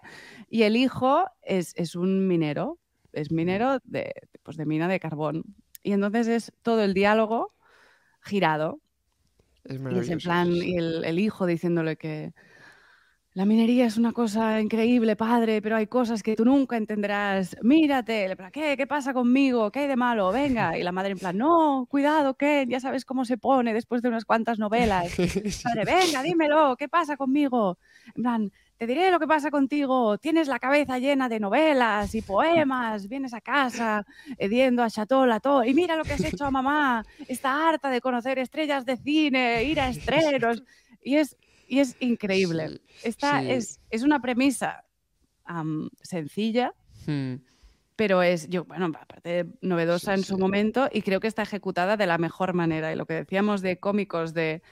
y el hijo es, un minero, es minero de, pues de mina de carbón. Y entonces es todo el diálogo girado y es en plan, y el, hijo diciéndole que la minería es una cosa increíble, padre, pero hay cosas que tú nunca entenderás. Mírate, ¿qué? ¿Qué pasa conmigo? ¿Qué hay de malo? Venga. Y la madre en plan, no, cuidado, ¿qué? Ya sabes cómo se pone después de unas cuantas novelas. Padre, venga, dímelo, ¿qué pasa conmigo? En plan, te diré lo que pasa contigo, tienes la cabeza llena de novelas y poemas, vienes a casa hediendo a Chateau Lato y mira lo que has hecho a mamá, está harta de conocer estrellas de cine, ir a estrenos y es, y es increíble. Esta es, es una premisa sencilla, hmm. pero es, yo, bueno, aparte novedosa en su momento y creo que está ejecutada de la mejor manera. Y lo que decíamos de cómicos de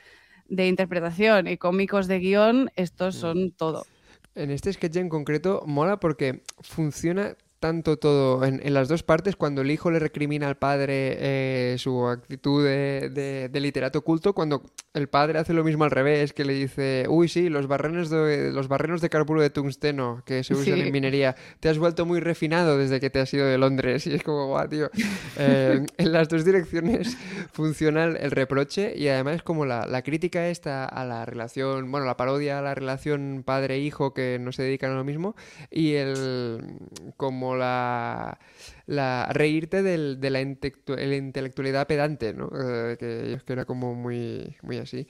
de interpretación y cómicos de guion, estos hmm. son todo.
En este sketch en concreto mola porque funciona tanto todo en, las dos partes, cuando el hijo le recrimina al padre eh, su actitud de, literato oculto, cuando el padre hace lo mismo al revés, que le dice, uy, sí, los barrenos de, los barrenos de carburo de tungsteno que se usan en minería, te has vuelto muy refinado desde que te has ido de Londres. Y es como, guau, tío. Eh, en las dos direcciones funciona el, reproche y además como la, la crítica esta a la relación, bueno, la parodia a la relación padre-hijo que no se dedican a lo mismo y el como la, reírte de la intelectualidad pedante, ¿no? Eh, que, que era como muy, muy así.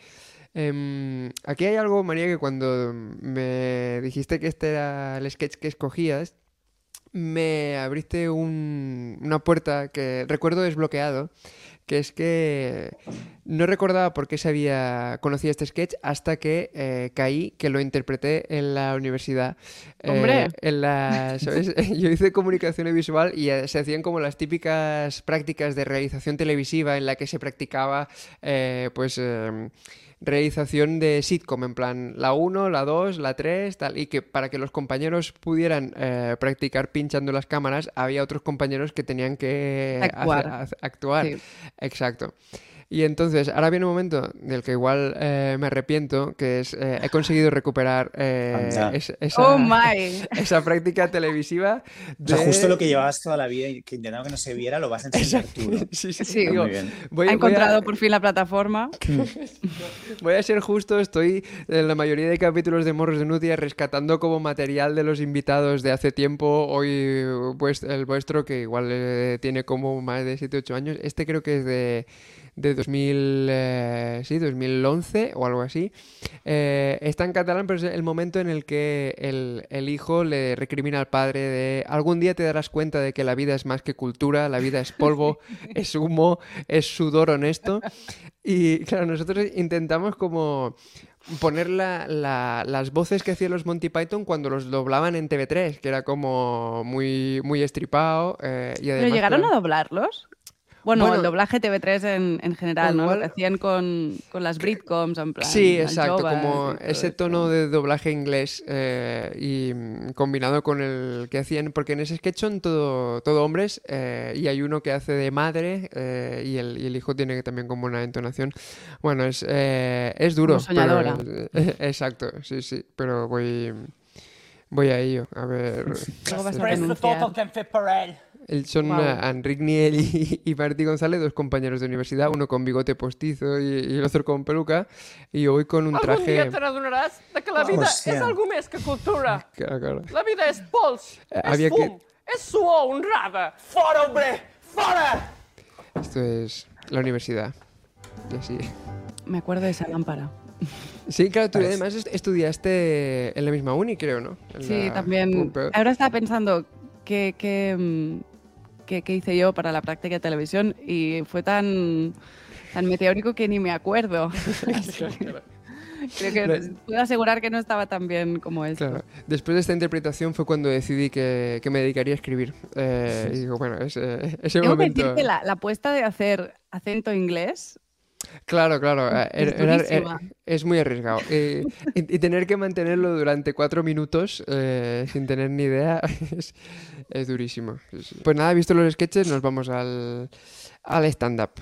Em, aquí hay algo, María, que cuando me dijiste que este era el sketch que escogías, me abriste una puerta que recuerdo desbloqueado que es que no recordaba por qué se había conocido este sketch hasta que eh, caí, que lo interpreté en la universidad.
Eh, ¡Hombre!
en la, Yo hice comunicación visual y eh, se hacían como las típicas prácticas de realización televisiva en la que se practicaba, pues em, realización de sitcom, en plan la 1, la 2, la 3, tal, y que para que los compañeros pudieran eh, practicar pinchando las cámaras, había otros compañeros que tenían que
actuar.
actuar. Exacto. Y entonces, ahora viene un momento del que igual eh, me arrepiento, que es, eh, he conseguido recuperar eh, esa,
oh
esa, práctica televisiva.
De... justo lo que llevabas toda la vida y que intentaba que no se viera, lo vas a enseñar tú.
Sí, sí, sí. Muy
bien. ha encontrado por fin la plataforma.
voy a ser justo, estoy en la mayoría de capítulos de Morros de Nutia rescatando como material de los invitados de hace tiempo, hoy pues, el vuestro, que igual tiene como más de 7-8 años. Este creo que es de de 2000, eh, sí, 2011 o algo así. Eh, está en catalán, pero es el momento en el que el, el, hijo le recrimina al padre de algún día te darás cuenta de que la vida es más que cultura, la vida es polvo, es humo, es sudor honesto. Y claro, nosotros intentamos como poner la, las voces que hacían los Monty Python cuando los doblaban en TV3, que era como muy, muy estripado. Eh, y
¿Pero llegaron a doblarlos? Bueno, el doblaje TV3 en, en general, ¿no? Lo que hacían con, con, las Britcoms, en plan.
Sí, exacto, como ese tono de doblaje inglés eh, y combinado con el que hacían, porque en ese sketch son todo, todo hombres eh, y hay uno que hace de madre eh, y, el, y, el, hijo tiene también como una entonación. Bueno, es, es duro.
soñadora.
exacto, sí, sí, pero voy, voy a ello, a ver. Son wow. Enric Niel y, y, Martí González, dos compañeros de universidad, uno con bigote postizo y, y el otro con peluca, y yo voy con un traje...
Algun dia de que la vida Hòstia. és algo més que cultura.
Claro, claro.
La vida és pols, eh, és fum, que... és suor honrada. Fora, hombre! Fora!
Esto es la universidad. Y así...
Me acuerdo de esa lámpara.
Sí, claro, tú además estudiaste en la misma uni, creo, ¿no? En
sí, también. Ahora estaba pensando que, que mm, que, hice yo para la práctica de televisión y fue tan, tan meteórico que ni me acuerdo. Creo que puedo asegurar que no estaba tan bien como esto.
Después de esta interpretación fue cuando decidí que, que me dedicaría a escribir. Eh, y digo, bueno, ese, ese
Tengo
momento...
que decir que la, la apuesta de hacer acento inglés
Claro, claro. Eh, es muy arriesgado. y, y, tener que mantenerlo durante cuatro minutos eh, sin tener ni idea es, es durísimo. Pues nada, visto los sketches, nos vamos al, al stand-up.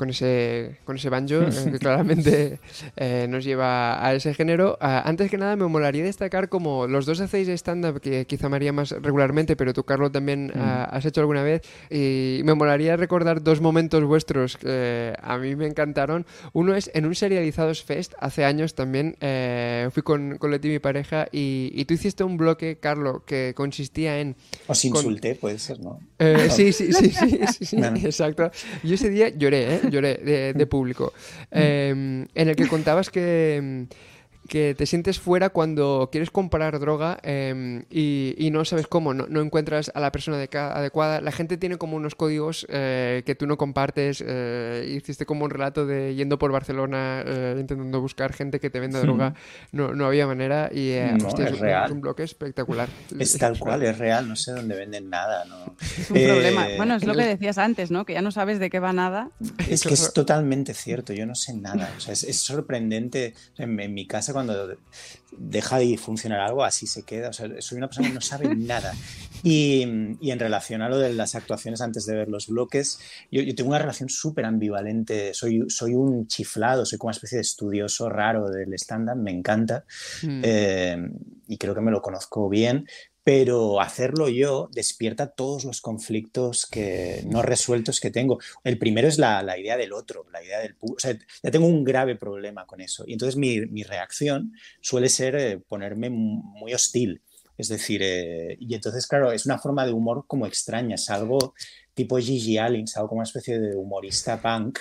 Con ese, con ese banjo eh, que claramente eh, nos lleva a ese género. Ah, antes que nada, me molaría destacar como los dos hacéis stand-up, que quizá me haría más regularmente, pero tú, Carlos, también mm. has hecho alguna vez. Y me molaría recordar dos momentos vuestros que a mí me encantaron. Uno es en un Serializados Fest, hace años también, eh, fui con, con Leti, mi pareja, y, tú hiciste un bloque, Carlos, que consistía en...
Os insulté, puede ser, ¿no?
sí, sí, sí, sí, sí, exacto. Yo ese día lloré, ¿eh? Lloré de, público, em, en el que contabas que em, que te sientes fuera cuando quieres comprar droga em, y, no sabes cómo, no, encuentras a la persona adecuada. La gente tiene como unos códigos eh, que tú no compartes. Eh, hiciste como un relato de yendo por Barcelona eh, intentando buscar gente que te venda droga. No, no había manera y
no, es, real.
un bloque espectacular.
Es tal cual, es real. No sé dónde venden nada. ¿no?
Es un problema. Bueno, es lo que decías antes, ¿no? Que ya no sabes de qué va nada.
Es que es totalmente cierto. Yo no sé nada. O sea, es, sorprendente. En, en mi casa cuando deja de funcionar algo, así se queda. O sea, soy una persona que no sabe nada. Y, en relación a lo de las actuaciones antes de ver los bloques, yo, tengo una relación súper ambivalente. Soy, soy un chiflado, soy como una especie de estudioso raro del estándar, me encanta. Hmm. Eh, y creo que me lo conozco bien, pero hacerlo yo despierta todos los conflictos que, no resueltos que tengo. El primero es la, la idea del otro, la idea del... O sea, ya tengo un grave problema con eso. Y entonces mi, mi reacción suele ser eh, ponerme muy hostil. Es decir, eh, y entonces, claro, es una forma de humor como extraña, es algo tipo Gigi Allen, algo como una especie de humorista punk,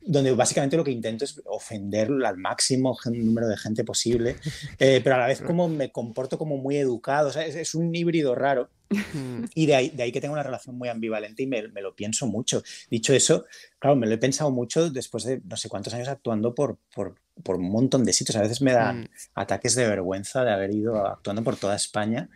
donde básicamente lo que intento es ofender al máximo número de gente posible, eh, pero a la vez como me comporto como muy educado, o sea, es, un híbrido raro. Mm. Y de ahí, de ahí que tengo una relación muy ambivalente y me, me, lo pienso mucho. Dicho eso, claro, me lo he pensado mucho después de no sé cuántos años actuando por, por, por un montón de sitios. A veces me dan mm. ataques de vergüenza de haber ido actuando por toda España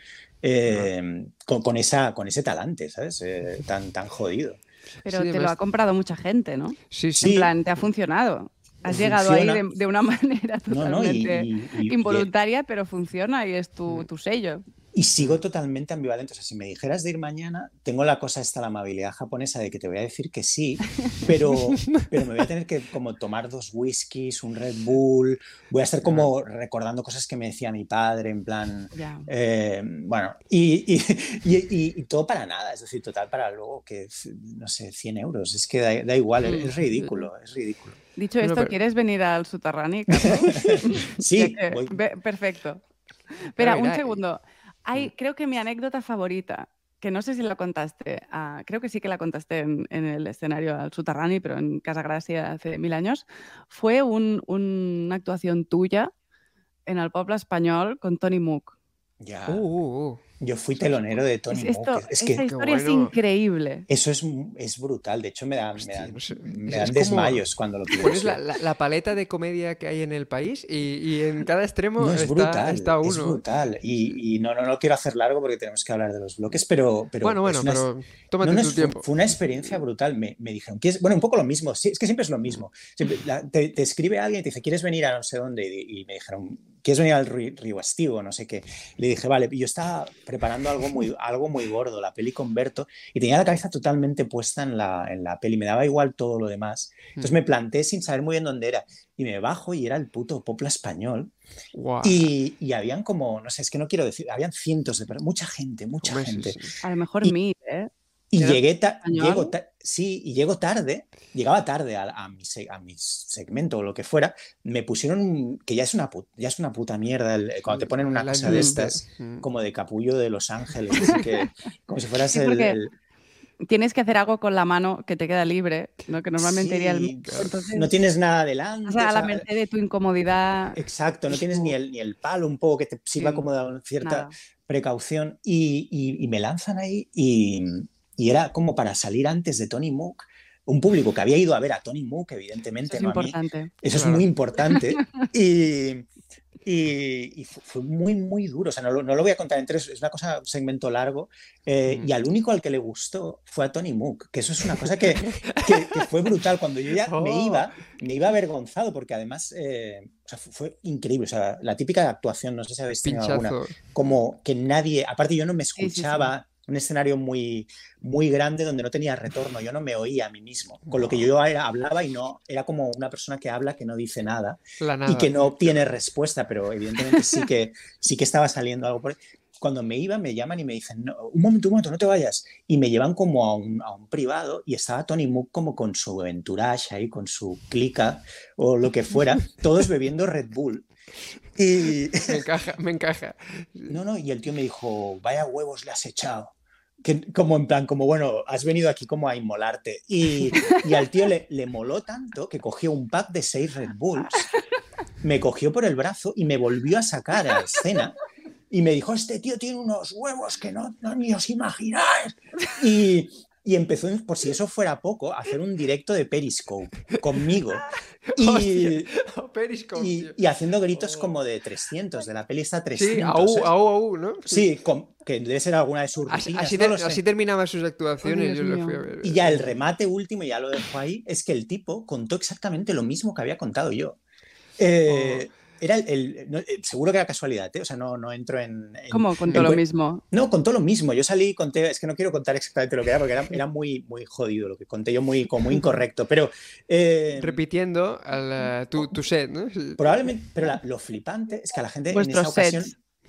eh, con, esa, con ese talante, ¿sabes? Eh, tan, tan jodido.
Pero te lo ha comprado mucha gente, ¿no?
Sí, sí.
En plan, te ha funcionado. Has llegado ahí de, una manera totalmente involuntaria, pero funciona y es tu, tu sello.
Y sigo totalmente ambivalente. O sea, si me dijeras de ir mañana, tengo la cosa esta, la amabilidad japonesa de que te voy a decir que sí, pero, pero me voy a tener que como tomar dos whiskies, un Red Bull, voy a estar como recordando cosas que me decía mi padre, en plan, eh, bueno, y, y, y, todo para nada, es decir, total para luego que, no sé, 100 euros, es que da, igual, es, ridículo, es ridículo.
Dicho esto, ¿quieres venir al Sutarrani?
sí,
perfecto. Espera, un segundo. Hay, creo que mi anécdota favorita, que no sé si la contaste, ah, creo que sí que la contaste en, el escenario al Sutarrani, pero en Casa Gracia hace mil años, fue una actuación tuya en el Pueblo Español con Tony Mook.
Ya. Uh, uh, uh. Yo fui telonero de Tony
es Es que, esa historia es increíble.
Eso es, es, brutal. De hecho, me dan, me dan, me dan desmayos cuando lo
Pones la, la, paleta de comedia que hay en el país y, y en cada extremo es está, brutal, está, uno.
Es brutal. Y, y, no, no, no quiero hacer largo porque tenemos que hablar de los bloques, pero. pero
bueno, bueno, pero tómate tu tiempo.
Fue una experiencia brutal. Me, me dijeron. Bueno, un poco lo mismo. Sí, es que siempre es lo mismo. te, te, escribe alguien y te dice, ¿quieres venir a no sé dónde? Y, me dijeron, ¿quieres venir al Río Estivo? No sé qué. Le dije, vale. Y yo estaba preparando algo muy, algo muy gordo, la peli con Berto, y tenía la cabeza totalmente puesta en la, en la peli, me daba igual todo lo demás. Entonces me planté sin saber muy bien dónde era, y me bajo y era el puto Popla español. Y, y, habían como, no sé, es que no quiero decir, habían cientos de personas, mucha gente, mucha gente.
A lo mejor mil, ¿eh?
Y llegué, llego sí, y llego tarde, llegaba tarde a, a, mi, a, mi, segmento o lo que fuera, me pusieron, que ya es una, ya es una puta mierda, cuando te ponen una cosa de estas, mm. como de capullo de Los Ángeles, que, como si fueras el,
Tienes que hacer algo con la mano que te queda libre, ¿no? que normalmente iría el...
no tienes nada adelante.
O sea, a la merced de tu incomodidad.
Exacto, no tienes ni el, ni el palo un poco que te sirva como de cierta precaución y, y me lanzan ahí y y era como para salir antes de Tony Mook. Un público que había ido a ver a Tony Mook, evidentemente.
Eso es importante.
Eso es muy importante. y, y, fue muy, muy duro. O sea, no lo, no lo, voy a contar en tres, es una cosa, un segmento largo. Eh, y al único al que le gustó fue a Tony Mook, que eso es una cosa que, que, fue brutal. Cuando yo ya me oh. iba, me iba avergonzado, porque además eh, o sea, fue, increíble. O sea, la típica actuación, no sé si habéis tenido alguna, como que nadie, aparte yo no me escuchaba un escenario muy, muy grande donde no tenía retorno, yo no me oía a mí mismo, con lo que yo hablaba y no, era como una persona que habla que no dice nada, y que no obtiene respuesta, pero evidentemente sí que, sí que estaba saliendo algo por Cuando me iba, me llaman y me dicen, no, un momento, un momento, no te vayas. Y me llevan como a un, a un privado y estaba Tony Mook como con su entourage ahí, con su clica o lo que fuera, todos bebiendo Red Bull. Y...
Me encaja, me encaja.
No, no, y el tío me dijo, vaya huevos le has echado como en plan, como bueno, has venido aquí como a inmolarte. Y, al tío le, le, moló tanto que cogió un pack de seis Red Bulls, me cogió por el brazo y me volvió a sacar a la escena. Y me dijo, este tío tiene unos huevos que no, no ni os imagináis. Y, y empezó, por si eso fuera poco, a hacer un directo de Periscope conmigo. Y, y, haciendo gritos oh. como de 300, de la peli está 300.
Sí, au, au, au, ¿no?
Sí, que debe ser alguna de sus
Así, así, terminaba sus actuaciones. yo lo fui a ver.
Y ya el remate último, y ya lo dejo ahí, es que el tipo contó exactamente lo mismo que había contado yo. Eh, oh. Era el, eh, seguro que era casualidad, ¿eh? o sea, no, no entro en...
¿Cómo contó lo mismo?
No, contó lo mismo. Yo salí y conté, es que no quiero contar exactamente lo que era, porque era, era muy, muy jodido lo que conté yo, muy, como muy incorrecto, pero...
Eh, Repitiendo tu, tu, set, ¿no?
Probablemente, pero lo flipante es que a la gente en esa ocasión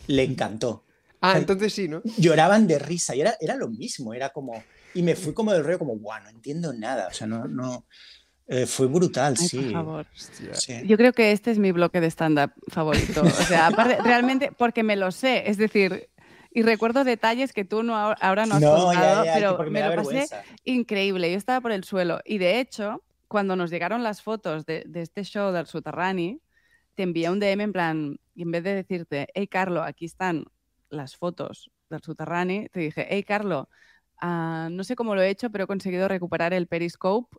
le encantó.
Ah, entonces sí, ¿no?
Lloraban de risa y era, era lo mismo, era como... Y me fui como del rollo como, guau, no entiendo nada, o sea, no... no eh, fue brutal, sí.
Por favor. Yo creo que este es mi bloque de stand-up favorito. O sea, aparte, realmente porque me lo sé. Es decir, y recuerdo detalles que tú no, ahora no has contado, pero me, lo pasé increíble. Yo estaba por el suelo y de hecho, cuando nos llegaron las fotos de, este show del Soterrani, te envié un DM en plan, y en vez de decirte, hey Carlo, aquí están las fotos del Soterrani, te dije, hey Carlo, ah, no sé cómo lo he hecho, pero he conseguido recuperar el Periscope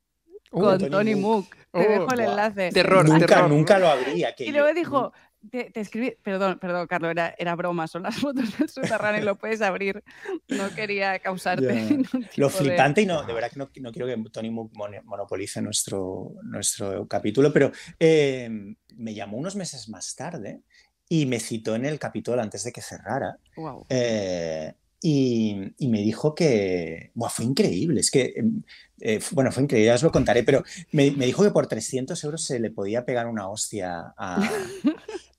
uh, con Tony, Mook. Te dejo el enlace.
Terror,
nunca, nunca lo habría.
y luego dijo, te, escribí, perdón, perdón, Carlos, era, era broma, son las fotos del subterráneo y lo puedes abrir. No quería causarte.
Lo flipante, y no, de verdad que no, no, quiero que Tony monopolice nuestro, nuestro capítulo, pero em, me llamó unos meses más tarde y me citó en el capítulo antes de que cerrara. Eh, y, me dijo que fue increíble. Es que, em, eh, bueno, fue increíble, ya os lo contaré, pero me, me, dijo que por 300 euros se le podía pegar una hostia a,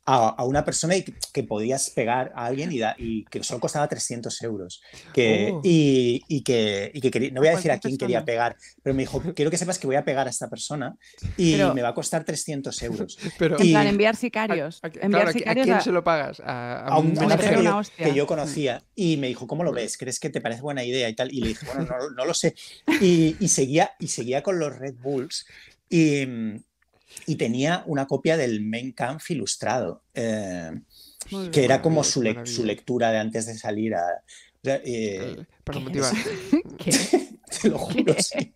a, una persona y que, podías pegar a alguien y, y, que solo costaba 300 euros. Que, oh. y, que, que no voy a decir a quién quería pegar, pero me dijo, quiero que sepas que voy a pegar a esta persona y me va a costar 300 euros.
Pero, en plan, enviar sicarios.
A, quién se lo pagas?
A, un, manager que, yo, conocía. Y me dijo, ¿cómo lo ves? ¿Crees que te parece buena idea? Y tal. Y le dije, bueno, no, no lo sé. Y, seguía, y seguía con los Red Bulls. Y, y tenía una copia del Main Kampf ilustrado, eh, que era como su, lectura de antes de salir a...
Eh, para motivar.
Te lo juro, sí.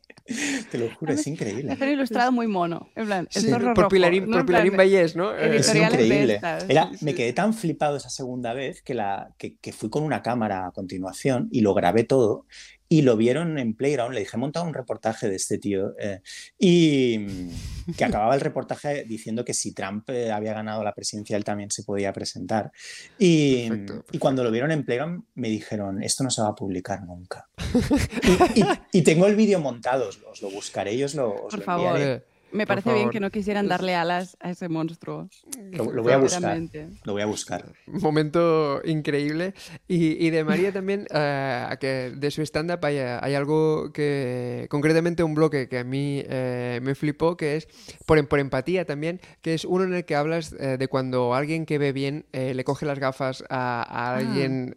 Te lo juro, es increíble.
un ilustrado muy mono. En plan,
por, Pilarín, por Pilarín Vallés, ¿no?
Es increíble. Era, me quedé tan flipado esa segunda vez que, la, que, que, fui con una cámara a continuación y lo grabé todo y lo vieron en Playground. Le dije, he montado un reportaje de este tío eh", y mm, que acababa el reportaje diciendo que si Trump eh, había ganado la presidencia, él también se podía presentar. Y, y, cuando lo vieron en Playground, me dijeron, esto no se va a publicar nunca. y, tengo el vídeo montado, os, lo buscaré y os lo, os
Por favor. Me parece bien que no quisieran darle alas a ese monstruo.
Lo, voy a buscar. Lo voy a buscar.
Momento increíble. Y, de María también, uh, que de su stand-up hay, hay, algo que, concretamente un bloque que a mí eh, me flipó, que es por, por, empatía también, que es uno en el que hablas eh, de cuando alguien que ve bien le coge las gafas a, a ah. alguien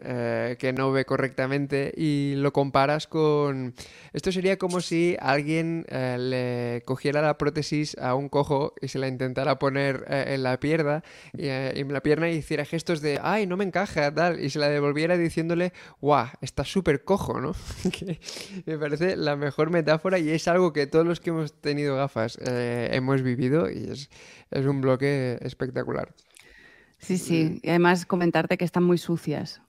que no ve correctamente y lo comparas con... Esto sería como si alguien le cogiera la prótesis a un cojo y se la intentara poner eh, en la pierna y, eh, en la pierna hiciera gestos de ay, no me encaja, tal, y se la devolviera diciéndole, guau, está súper cojo, ¿no? que me parece la mejor metáfora y es algo que todos los que hemos tenido gafas eh, hemos vivido y es, es un bloque espectacular.
Sí, sí, y además comentarte que están muy sucias.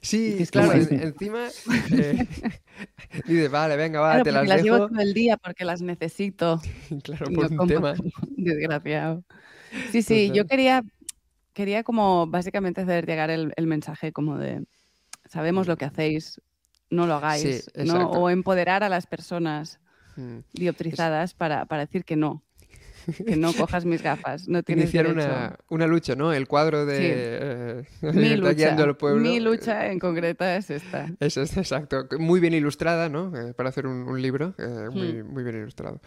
Sí, es claro, encima eh, dice, vale, venga, va, te las,
las
llevo
todo el día porque las necesito.
claro, por un tema.
Desgraciado. Sí, sí, yo quería, quería como básicamente hacer llegar el, mensaje como de, sabemos lo que hacéis, no lo hagáis, ¿no? o empoderar a las personas mm. dioptrizadas para, para decir que no, que no cojas mis gafas. No tienes
Iniciar una, una, lucha, ¿no? El cuadro de eh,
mi, lucha, pueblo. mi lucha en concreto es esta.
Es, es exacto. Muy bien ilustrada, ¿no? Eh, para hacer un, libro. Eh, muy, hmm. muy, bien ilustrado.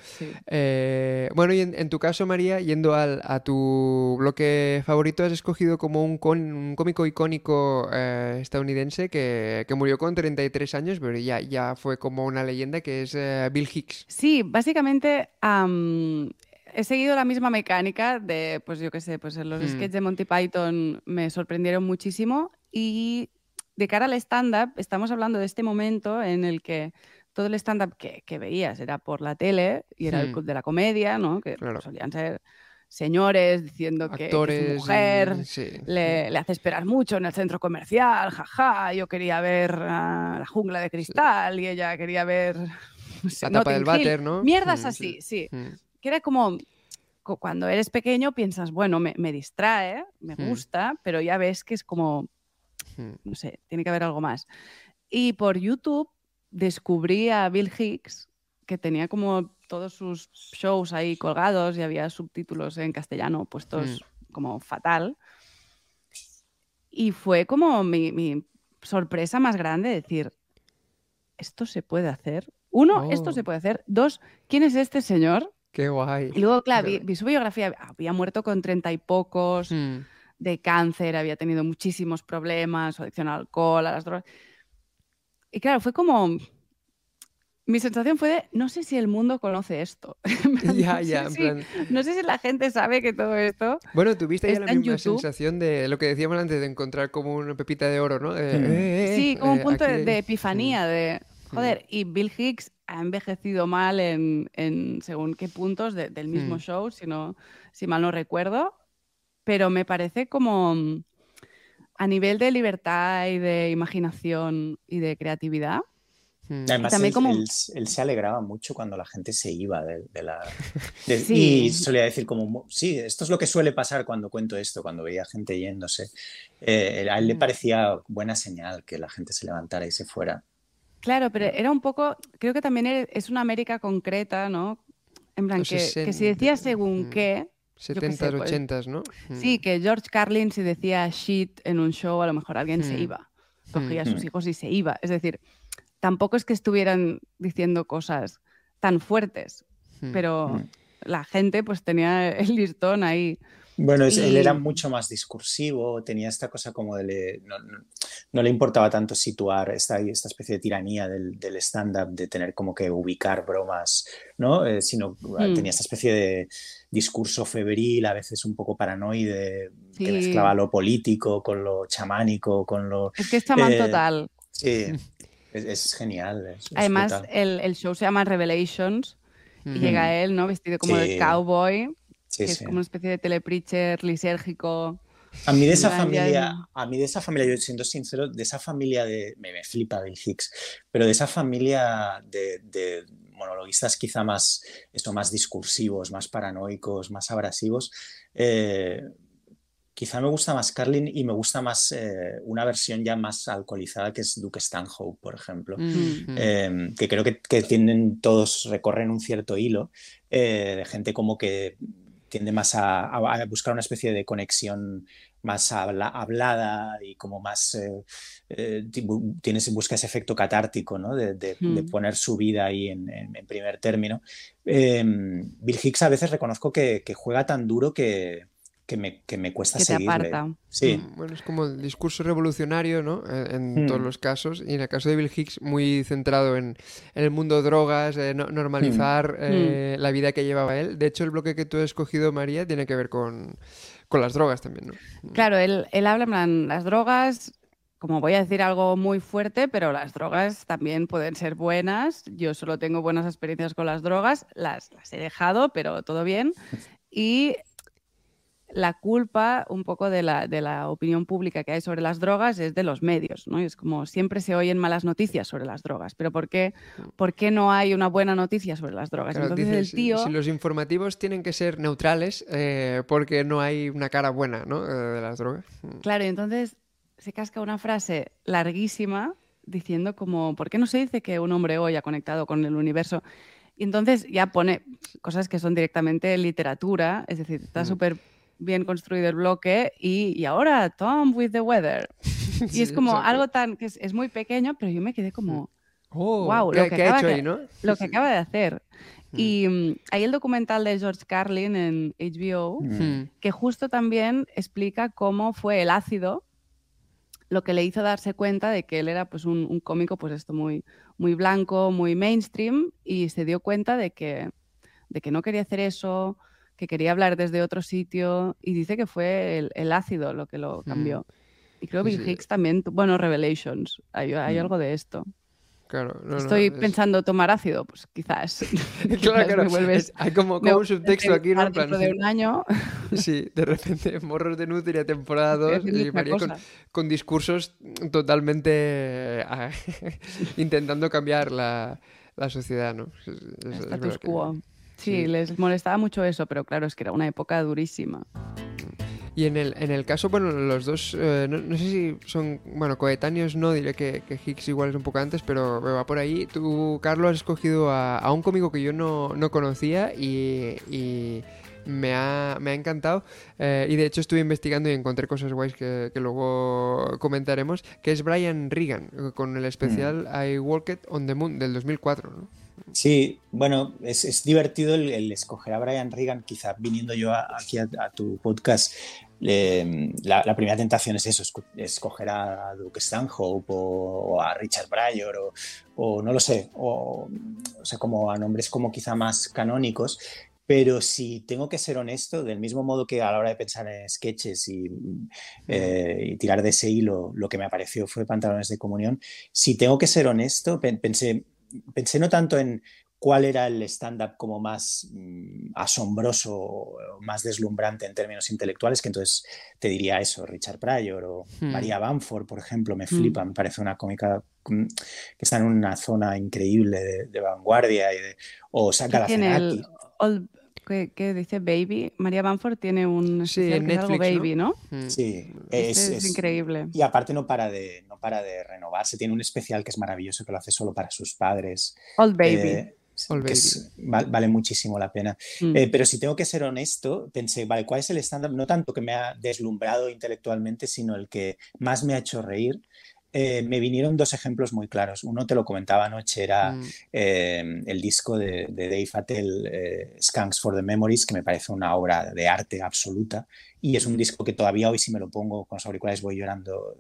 bueno, y en, tu caso, María, yendo al, a tu bloque favorito, has escogido como un, un cómico icónico estadounidense que, que, murió con 33 años, pero ya, ya fue como una leyenda, que es Bill Hicks.
Sí, básicamente he seguido la misma mecánica de, pues yo qué sé, pues los mm. sketches de Monty Python me sorprendieron muchísimo y de cara al stand-up, estamos hablando de este momento en el que todo el stand-up que, veías era por la tele y era el hmm. club de la comedia, ¿no? Que solían ser señores diciendo que, su mujer le, le, hace esperar mucho en el centro comercial, jaja, yo quería ver la jungla de cristal y ella quería ver...
la tapa del váter, ¿no?
Mierdas hmm, así, sí. Que era como cuando eres pequeño piensas, bueno, me, distrae, me hmm. gusta, pero ya ves que es como, hmm. no sé, tiene que haber algo más. Y por YouTube descubrí a Bill Hicks, que tenía como todos sus shows ahí colgados y había subtítulos en castellano puestos hmm. como fatal. Y fue como mi, mi, sorpresa más grande decir, esto se puede hacer. Uno, esto se oh. puede hacer. Dos, ¿quién es este señor?
Qué guay.
Y luego, claro, vi, su biografía, había muerto con treinta y pocos. Hmm. de cáncer, había tenido muchísimos problemas, adicción al alcohol, a las drogas. Y claro, fue como mi sensación fue de, no sé si el mundo conoce esto.
ya, ya,
No sé si la gente sabe que todo esto.
Bueno, tuviste ya la misma sensación de lo que decíamos antes, de encontrar como una pepita de oro, ¿no?
Hmm. Eh, eh, sí, como un eh, punto de, epifanía, de, hmm. joder, y Bill Hicks ha envejecido mal en, según qué puntos del mismo hmm. show, si, si mal no recuerdo, pero me parece como mm, a nivel de libertad y de imaginación y de creatividad
Mm. Además, él, se alegraba mucho cuando la gente se iba de, la... Y solía decir como, sí, esto es lo que suele pasar cuando cuento esto, cuando veía gente yéndose. Eh, a él le mm. parecía buena señal que la gente se levantara y se fuera.
Claro, pero era un poco, creo que también es una América concreta, ¿no? En plan, que, si decía según mm. qué...
70, 80, pues ¿no?
Sí, que George Carlin si decía shit en un show, a lo mejor alguien se iba, cogía a sus hijos y se iba. Es decir, tampoco es que estuvieran diciendo cosas tan fuertes, pero la gente pues tenía el listón ahí.
Bueno, él era mucho más discursivo, tenía esta cosa como de... no, le importaba tanto situar esta, esta especie de tiranía del, del stand-up, de tener como que ubicar bromas, ¿no? Eh, sino hmm. tenía esta especie de discurso febril, a veces un poco paranoide, que mezclaba lo político con lo chamánico, con lo...
Es que es chamán eh, total.
Sí, es, genial.
Además, el, show se llama Revelations y llega él, ¿no? Vestido como de cowboy, que es como una especie de telepreacher lisérgico.
A mí de esa familia, a mí de esa familia, yo siendo sincero, de esa familia de, me, flipa Bill Hicks, pero de esa familia de, monologuistas quizá más, esto, más discursivos, más paranoicos, más abrasivos, eh, Quizá me gusta más Carlin y me gusta más eh, una versión ya más alcoholizada que es Duke Stanhope, por ejemplo, mm. em, que creo que, tienen todos, recorren un cierto hilo eh, de gente como que tiende más a, buscar una especie de conexión más hablada y como más eh, tienes, busca ese efecto catártico ¿no? de, mm. poner su vida ahí en, primer término. Em, Bill Hicks a veces reconozco que juega tan duro que, que me, que me cuesta que seguirle. Sí.
Mm, bueno, es como el discurso revolucionario, ¿no? En, todos mm. los casos. Y en el caso de Bill Hicks, muy centrado en, el mundo de drogas, normalizar mm. eh, la vida que llevaba él. De hecho, el bloque que tú has escogido, María, tiene que ver con, con las drogas también, ¿no?
Claro, él, él habla en plan, las drogas como voy a decir algo muy fuerte, pero las drogas también pueden ser buenas. Yo solo tengo buenas experiencias con las drogas, las, las he dejado, pero todo bien. Y la culpa un poco de la, de la, opinión pública que hay sobre las drogas es de los medios, ¿no? es como siempre se oyen malas noticias sobre las drogas, pero ¿por qué, por qué no hay una buena noticia sobre las drogas?
Entonces el tío... Si los informativos tienen que ser neutrales eh, porque no hay una cara buena ¿no? Eh, de las drogas.
Mm. Claro, y entonces se casca una frase larguísima diciendo como, ¿por qué no se dice que un hombre hoy ha conectado con el universo? Y entonces ya pone cosas que son directamente literatura, es decir, está mm. súper bien construido el bloque y, y ahora Tom with the weather. Y es como algo tan que es, muy pequeño, pero yo me quedé como, wow,
oh, lo que, acaba, de,
lo que acaba de hacer. Mm. Y mm, hay el documental de George Carlin en HBO, mm. que justo también explica cómo fue el ácido lo que le hizo darse cuenta de que él era pues un, un, cómico pues esto muy, muy blanco, muy mainstream y se dio cuenta de que, de que no quería hacer eso, que quería hablar desde otro sitio y dice que fue el, ácido lo que lo mm. cambió. Y creo que Bill Hicks también, bueno, Revelations, hay, hay mm. algo de esto.
Claro,
Estoy pensando tomar ácido, pues quizás.
claro, claro. Vuelves, hay como, como un subtexto aquí, ¿no?
Plan, de un año.
sí, de repente, Morros de Nutria, temporada 2, y María con, discursos totalmente intentando cambiar la, la sociedad, ¿no?
Es, Status quo. Sí, les molestaba mucho eso, pero claro, es que era una época durísima.
Y en el, en el caso, bueno, los dos, eh, no, sé si son, bueno, coetáneos, no, diré que, que, Hicks igual es un poco antes, pero va por ahí. Tú, Carlos, has escogido a, un cómico que yo no, conocía y, me, ha, me, ha, encantado. Eh, y de hecho estuve investigando y encontré cosas guays que, luego comentaremos, que es Brian Regan, con el especial mm. I Walked on the Moon del 2004, ¿no?
Sí, bueno, es, divertido el, escoger a Brian Regan, quizá viniendo yo aquí a, tu podcast, la, primera tentación es eso, escoger a Duke Stanhope o, a Richard Pryor o, no lo sé, o, o sea, como a nombres como quizá más canónicos, pero si tengo que ser honesto, del mismo modo que a la hora de pensar en sketches y, eh, tirar de ese hilo, lo que me apareció fue Pantalones de Comunión, si tengo que ser honesto, pensé, pensé no tanto en cuál era el stand-up como más mm, asombroso, más deslumbrante en términos intelectuales, que entonces te diría eso, Richard Pryor o hmm. María Bamford, por ejemplo, me hmm. flipa, me parece una cómica mm, que está en una zona increíble de, vanguardia, y de, o Saca la
que, dice Baby. María Banford tiene un sí, Netflix, Baby, ¿no?
Mm. Sí,
este es, increíble.
Y aparte no para de no para de renovarse. Tiene un especial que es maravilloso que lo hace solo para sus padres.
Old Baby. Eh,
vale, muchísimo la pena. Mm. Eh, pero si tengo que ser honesto, pensé, vale, ¿cuál es el estándar? No tanto que me ha deslumbrado intelectualmente, sino el que más me ha hecho reír. Eh, me vinieron dos ejemplos muy claros. Uno te lo comentaba anoche, era mm. eh, el disco de, Dave Attell, eh, Skunks for the Memories, que me parece una obra de arte absoluta. Y es un mm. disco que todavía hoy, si me lo pongo con los auriculares, voy llorando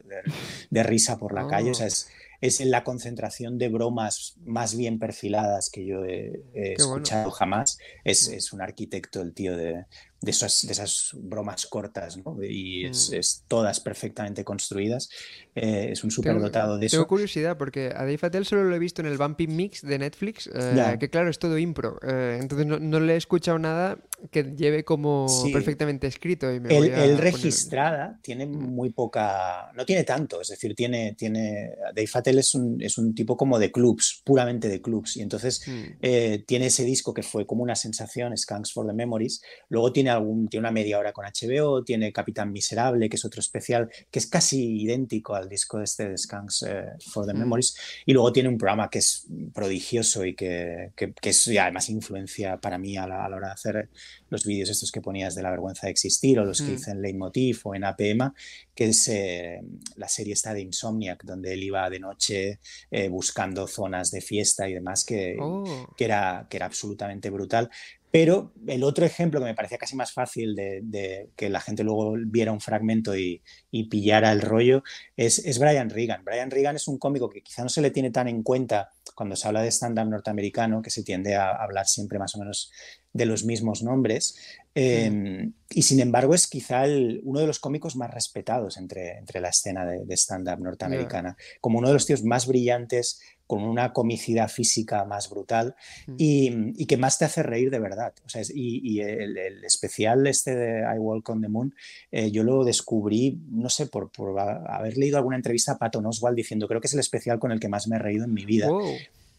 de, risa por la calle. O sea, oh. es, es la concentración de bromas más bien perfiladas que yo he, escuchado jamás. Es, mm. es, un arquitecto, el tío de, de, esas, de esas bromas cortas, ¿no? Y es, es todas perfectamente construidas. Eh, es un superdotado de eso.
Tengo curiosidad porque a Dave Attell solo lo he visto en el Bumpy Mix de Netflix, eh, que claro, es todo impro. Eh, entonces no, no, le he escuchado nada que lleve como perfectamente escrito. Y me
él, registrada tiene mm. muy poca, no tiene tanto, es decir, tiene, tiene, Dave Attell es un, es un tipo como de clubs, puramente de clubs, y entonces mm. tiene ese disco que fue como una sensación, Skunks for the Memories, luego tiene, algún, tiene una media hora con HBO, tiene Capitán Miserable, que es otro especial, que es casi idéntico al disco este de Skunks eh, for the mm. Memories. Y luego tiene un programa que es prodigioso y que, que, es además influencia para mí a la, hora de hacer los vídeos estos que ponías de la vergüenza de existir o los que mm. hice en Leitmotiv o en APM, que es eh, la serie esta de Insomniac, donde él iba de noche eh, buscando zonas de fiesta y demás, que, oh. que, era, que era absolutamente brutal. Pero el otro ejemplo que me parecía casi más fácil de, que la gente luego viera un fragmento y, pillara el rollo es, es, Brian Regan. Brian Regan es un cómico que quizá no se le tiene tan en cuenta cuando se habla de stand-up norteamericano, que se tiende a hablar siempre más o menos de los mismos nombres. Em, y sin embargo es quizá uno de los cómicos más respetados entre, entre la escena de, stand-up norteamericana, como uno de los tíos más brillantes, con una comicidad física más brutal y, que más te hace reír de verdad. O sea, y, el, especial este de I Walk on the Moon, eh, yo lo descubrí, no sé, por, por, haber leído alguna entrevista a Patton Oswald diciendo, creo que es el especial con el que más me he reído en mi vida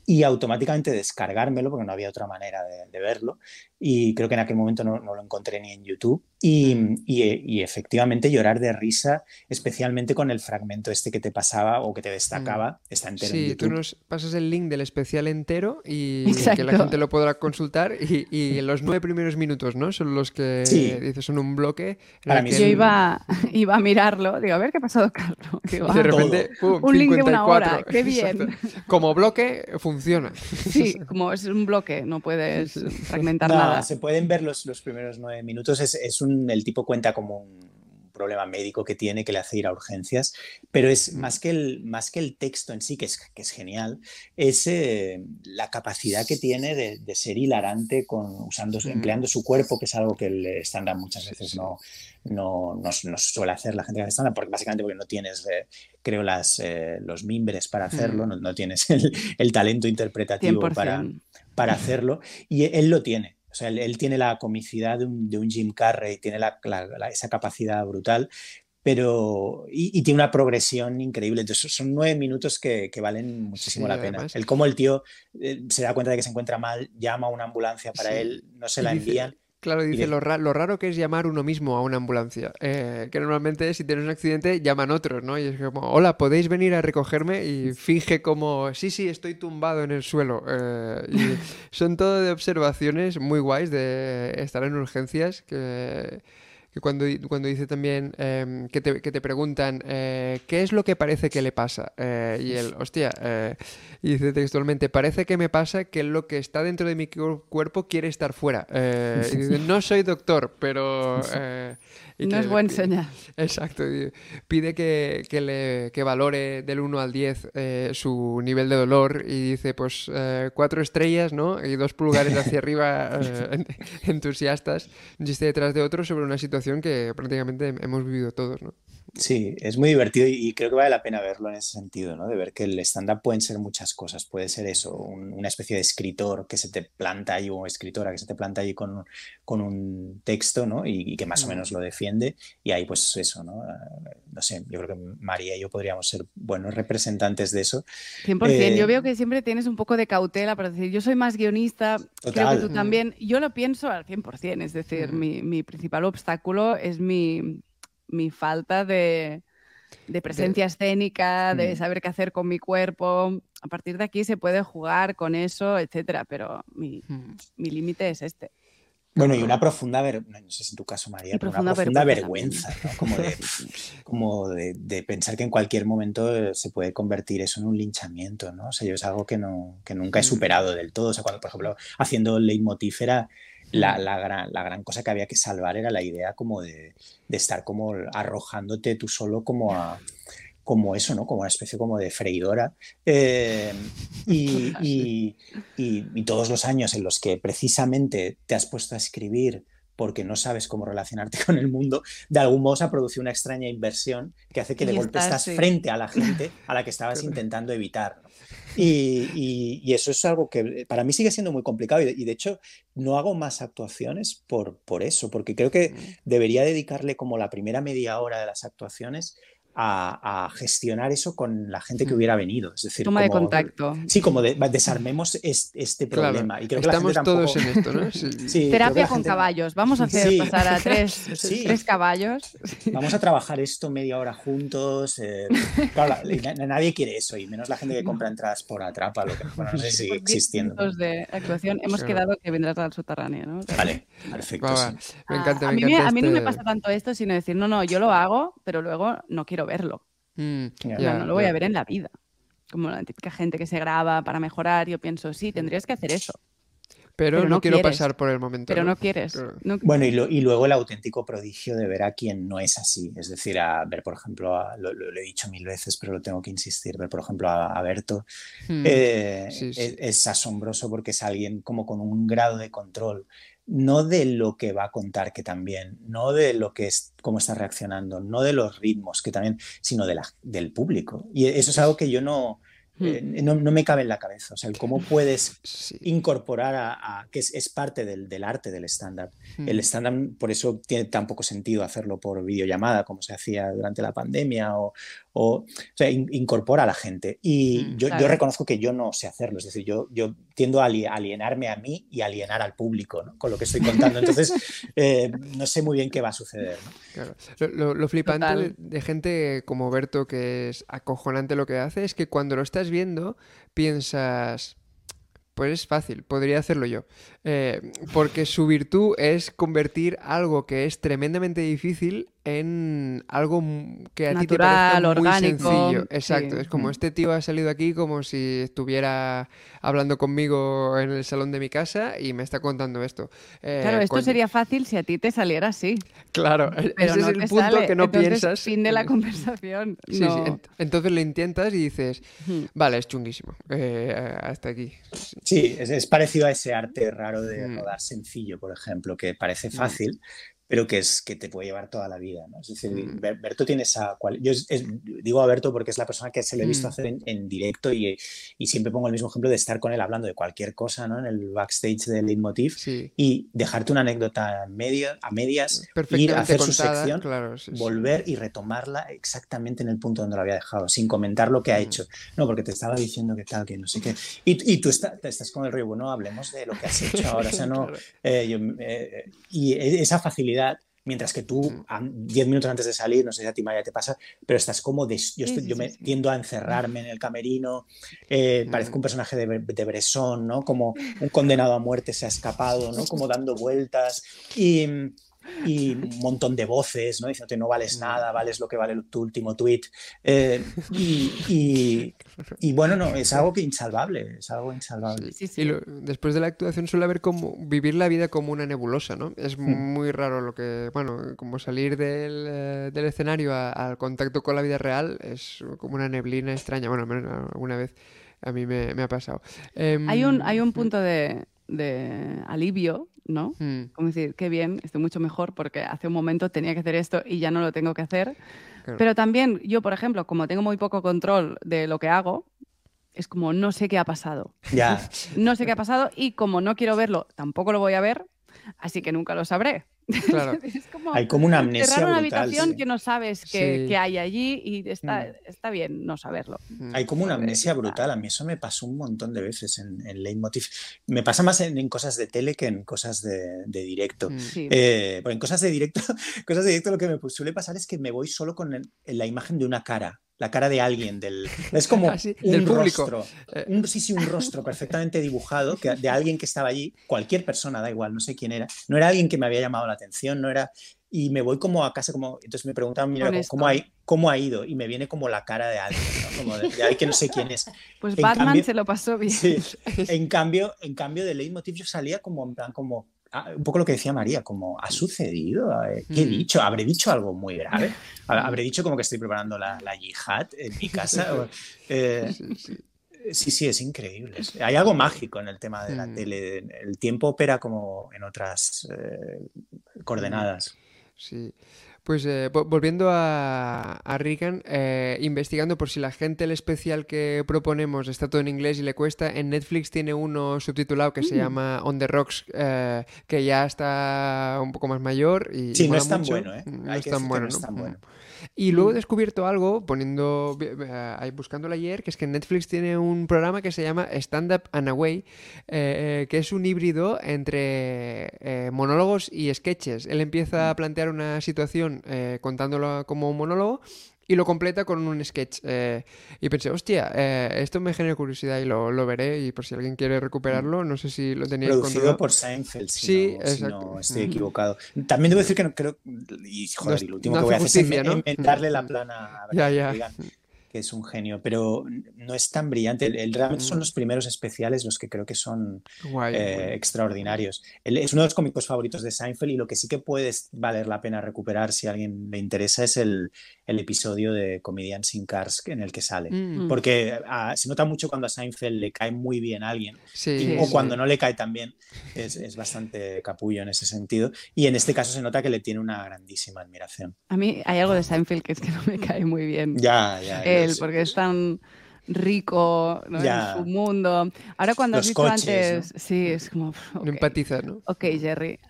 y automáticamente descargármelo porque no había otra manera de, verlo. Y creo que en aquel momento no, lo encontré ni en YouTube y, y, efectivamente llorar de risa especialmente con el fragmento este que te pasaba o que te destacaba mm. está entero
sí,
en YouTube.
tú nos pasas el link del especial entero y que la gente lo podrá consultar y, y, los nueve primeros minutos ¿no? son los que dices son un bloque
Para mí yo iba, iba a mirarlo digo a ver qué ha pasado Carlos
de repente
un link de una hora qué bien
como bloque funciona.
Sí como es un bloque no puedes fragmentar nada.
se pueden ver los, los primeros nueve minutos. Es, es un, el tipo cuenta como un problema médico que tiene que le hace ir a urgencias, pero es mm. más que el, más que el texto en sí, que es, que es genial, es eh, la capacidad que tiene de, de ser hilarante con, usando, mm. empleando su cuerpo, que es algo que el estándar muchas veces no, no, no, no, suele hacer la gente que estándar, porque básicamente porque no tienes, eh, creo, las, eh, los mimbres para hacerlo, mm. no, tienes el, el talento interpretativo para, para hacerlo, y él lo tiene. O sea, él, tiene la comicidad de un, Jim Carrey, tiene esa capacidad brutal, pero y, tiene una progresión increíble. Entonces son nueve minutos que, valen muchísimo la pena. El cómo el tío eh, se da cuenta de que se encuentra mal, llama a una ambulancia para él, no se la envían.
Claro, dice lo, raro que es llamar uno mismo a una ambulancia. Eh, que normalmente si tienes un accidente llaman otros, ¿no? Y es como, hola, ¿podéis venir a recogerme? Y finge como, sí, sí, estoy tumbado en el suelo. Eh, y son todo de observaciones muy guays de estar en urgencias que que cuando, cuando dice también em, que, te, que, te, preguntan eh, qué es lo que parece que le pasa. Eh, y él, hostia, eh, y dice textualmente, parece que me pasa que lo que está dentro de mi cuerpo quiere estar fuera. y dice, no soy doctor, pero
no es buen señal.
Exacto. Pide que, que, le, que valore del 1 al 10 eh, su nivel de dolor y dice, pues, eh, cuatro estrellas, ¿no? Y dos pulgares hacia arriba eh, entusiastas, un chiste detrás de otro sobre una situación que prácticamente hemos vivido todos, ¿no?
Sí, es muy divertido y creo que vale la pena verlo en ese sentido, ¿no? De ver que el stand-up pueden ser muchas cosas. Puede ser eso, una especie de escritor que se te planta ahí o escritora que se te planta ahí con, con un texto, ¿no? Y, que más o menos lo defiende. Y ahí, pues eso, ¿no? No sé, yo creo que María y yo podríamos ser buenos representantes de eso.
100%. yo eh, veo que siempre tienes un poco de cautela para decir, yo soy más guionista, creo que tú también. Yo lo pienso al 100%, es decir, mi, mi principal obstáculo es mi mi falta de, presencia escénica, de mm. saber qué hacer con mi cuerpo. A partir de aquí se puede jugar con eso, etcétera, pero mi, mm. límite es este.
Bueno, y una profunda, no sé si en tu caso, María, pero una profunda vergüenza, como, de, como de, pensar que en cualquier momento se puede convertir eso en un linchamiento, ¿no? O sea, yo es algo que, no, que nunca he mm. superado del todo. O sea, cuando, por ejemplo, haciendo leitmotiv era la, la, gran, la, gran, cosa que había que salvar era la idea como de, de estar como arrojándote tú solo como a como eso, ¿no? Como una especie como de freidora. Eh, y, y, y, todos los años en los que precisamente te has puesto a escribir porque no sabes cómo relacionarte con el mundo, de algún modo se ha producido una extraña inversión que hace que de golpe estás frente a la gente a la que estabas intentando evitar. Y, eso es algo que para mí sigue siendo muy complicado y de, hecho no hago más actuaciones por, por eso, porque creo que mm. debería dedicarle como la primera media hora de las actuaciones a, gestionar eso con la gente que mm. hubiera venido. Es decir,
toma de contacto.
Sí, como desarmemos este, problema. Y creo que
Estamos todos en esto, ¿no?
Terapia con caballos. Vamos a hacer pasar a tres, tres, caballos.
Vamos a trabajar esto media hora juntos. Eh, claro, nadie quiere eso, y menos la gente que compra entradas por atrapa, lo que bueno, no sé si sigue existiendo.
de actuación. Hemos quedado que vendrás al subterráneo, ¿no?
Vale, perfecto.
Me encanta,
a,
mí,
a mí no me este pasa tanto esto, sino decir, no, no, yo lo hago, pero luego no quiero verlo. Mm, no lo voy a ver en la vida. Como la típica gente que se graba para mejorar, yo pienso, sí, tendrías que hacer eso.
Pero, no, quiero pasar por el momento.
Pero no, quieres.
Bueno, y, luego el auténtico prodigio de ver a quien no es así. Es decir, a ver, por ejemplo, lo, he dicho mil veces, pero lo tengo que insistir, ver, por ejemplo, a, Berto. Hmm. Eh, es, asombroso porque es alguien como con un grado de control no de lo que va a contar, que también, no de lo que es, cómo está reaccionando, no de los ritmos, que también, sino de la, del público. Y eso es algo que yo no. Eh, no, me cabe en la cabeza. O sea, cómo puedes incorporar a, que es, parte del, arte del estándar. El estándar, por eso tiene tan poco sentido hacerlo por videollamada como se hacía durante la pandemia o, o, sea, incorpora a la gente. Y hmm, yo, yo, reconozco que yo no sé hacerlo. Es decir, yo, yo tiendo a alienarme a mí y alienar al público con lo que estoy contando. Entonces, eh, no sé muy bien qué va a suceder.
Lo, flipante de gente como Berto, que es acojonante lo que hace, es que cuando lo estás viendo, piensas, pues es fácil, podría hacerlo yo. Eh, porque su virtud es convertir algo que es tremendamente difícil en algo que a ti te parece muy orgánico, sencillo. Exacto, es como mm. este tío ha salido aquí como si estuviera hablando conmigo en el salón de mi casa y me está contando esto.
Eh, claro, esto sería fácil si a ti te saliera así.
Claro, ese es el punto que no piensas.
Fin de la conversación.
Sí, sí. Entonces lo intentas y dices, vale, es chunguísimo. Eh, hasta aquí.
Sí, es, parecido a ese arte raro de rodar sencillo, por ejemplo, que parece fácil, pero que es que te puede llevar toda la vida. ¿no? Es decir, mm. Berto tiene esa cual Yo digo a Berto porque es la persona que se le he visto mm. hacer en, directo y, y, siempre pongo el mismo ejemplo de estar con él hablando de cualquier cosa ¿no? en el backstage del Leitmotiv y dejarte una anécdota medio, a medias, ir a hacer su sección, volver y retomarla exactamente en el punto donde lo había dejado, sin comentar lo que ha mm. hecho. No, porque te estaba diciendo que tal, que no sé qué. Y, y tú estás con el río, bueno, hablemos de lo que has hecho ahora. O sea, no, eh, eh, y esa facilidad mientras que tú, 10 minutos antes de salir, no sé si a ti Maya te pasa, pero estás como, de, yo, yo me tiendo a encerrarme en el camerino, eh, parezco un personaje de, de, Bresson, ¿no? Como un condenado a muerte se ha escapado, ¿no? Como dando vueltas y... y un montón de voces, ¿no? Diciéndote no vales mm. nada, vales lo que vale tu último tweet. Eh, y, y, bueno, no, es algo que insalvable, es algo insalvable.
Y después de la actuación suele haber como vivir la vida como una nebulosa, ¿no? Es mm. muy raro lo que, bueno, como salir del, eh, del escenario al contacto con la vida real es como una neblina extraña. Bueno, alguna vez a mí me, ha pasado.
hay, un, hay un punto de, de alivio ¿no? Mm. Como decir, qué bien, estoy mucho mejor porque hace un momento tenía que hacer esto y ya no lo tengo que hacer. Pero también yo, por ejemplo, como tengo muy poco control de lo que hago, es como no sé qué ha pasado.
Ya.
no sé qué ha pasado y como no quiero verlo, tampoco lo voy a ver, así que nunca lo sabré.
Claro.
hay como una amnesia
una
habitación
que no sabes que, hay allí y está, mm. está, bien no saberlo.
Mm. Hay como una amnesia brutal. A mí eso me pasó un montón de veces en, en Leitmotiv. Me pasa más en, cosas de tele que en cosas de, directo. Mm. Eh, en cosas de directo, cosas de directo lo que me suele pasar es que me voy solo con la imagen de una cara la cara de alguien, del, es como ah, un rostro, eh. un, sí, sí, un rostro perfectamente dibujado que, de alguien que estaba allí, cualquier persona, da igual, no sé quién era, no era alguien que me había llamado la atención, no era, y me voy como a casa, como, entonces me preguntan, mira, ¿cómo, ¿cómo ha ido? Y me viene como la cara de alguien, como de, que no sé quién es.
Pues Batman se lo pasó bien.
Sí, en cambio, en cambio de Leitmotiv yo salía como en plan, como, Ah, un poco lo que decía María, como ha sucedido, ¿qué he mm. dicho? ¿Habré dicho algo muy grave? ¿Habré dicho como que estoy preparando la, la yihad en mi casa? Eh, sí, sí, es increíble. Hay algo mágico en el tema de la mm. tele. El tiempo opera como en otras eh, coordenadas.
Sí. Pues eh, volviendo a, a Reagan, eh, investigando por si la gente el especial que proponemos está todo en inglés y le cuesta, en Netflix tiene uno subtitulado que se mm. llama On the Rocks, eh, que ya está un poco más mayor. Y,
sí, no es tan bueno, ¿eh?
No es tan bueno, ¿no? Mm. Y luego he mm. descubierto algo, poniendo, eh, buscándolo ayer, que es que Netflix tiene un programa que se llama Stand Up and Away, eh, eh, que es un híbrido entre monólogos y sketches. Él empieza a mm. plantear una situación contándolo como un monólogo y lo completa con un sketch. Eh, y pensé, hostia, eh, esto me genera curiosidad y lo, lo, veré. Y por si alguien quiere recuperarlo, no sé si lo tenéis
Producido por Seinfeld, si, sí, no, no estoy equivocado. También debo decir que no creo. Y joder, y lo último que voy a hacer es darle la plana a
ya, ya
es un genio, pero no es tan brillante. El, realmente son mm. los primeros especiales los que creo que son eh, extraordinarios. es uno de los cómicos favoritos de Seinfeld y lo que sí que puede valer la pena recuperar si a alguien le interesa es el, el episodio de Comedians in Cars en el que sale. Mm. Porque ah, se nota mucho cuando a Seinfeld le cae muy bien a alguien o cuando no le cae tan bien. Es, es, bastante capullo en ese sentido. Y en este caso se nota que le tiene una grandísima admiración.
A mí hay algo de Seinfeld que es que no me cae muy bien.
Ya, ya.
Él, porque es tan rico en su mundo. Ahora cuando has dicho antes, sí, es como...
No empatizar, ¿no?
Ok, Jerry.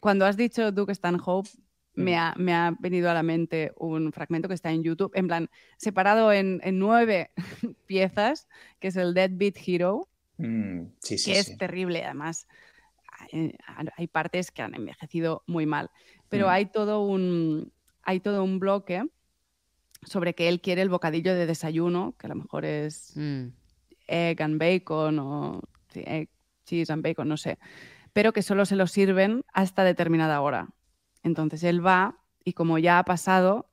Cuando has dicho Duke Stanhope, me ha, me ha, venido a la mente un fragmento que está en YouTube, en plan, separado en, en nueve piezas, que es el Deadbeat Hero,
mm, sí, sí,
que es terrible, además. Hay partes que han envejecido muy mal, pero mm. hay, todo un, hay todo un bloque sobre que él quiere el bocadillo de desayuno, que a lo mejor es mm. egg and bacon o cheese and bacon, no sé, pero que solo se lo sirven hasta determinada hora. Entonces él va y como ya ha pasado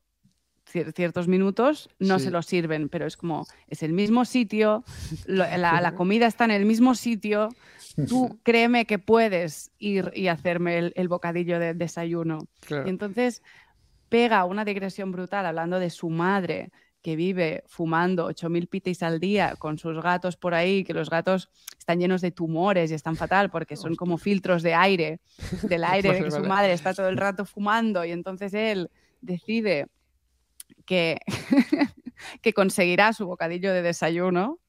ciertos minutos, no se lo sirven, pero es como, es el mismo sitio, la, comida está en el mismo sitio, tú créeme que puedes ir y hacerme el, bocadillo de desayuno. Y entonces pega una digresión brutal hablando de su madre que vive fumando 8.000 pitis al día con sus gatos por ahí, que los gatos están llenos de tumores y están fatal porque son como filtros de aire, del aire de que su madre está todo el rato fumando y entonces él decide que, que conseguirá su bocadillo de desayuno.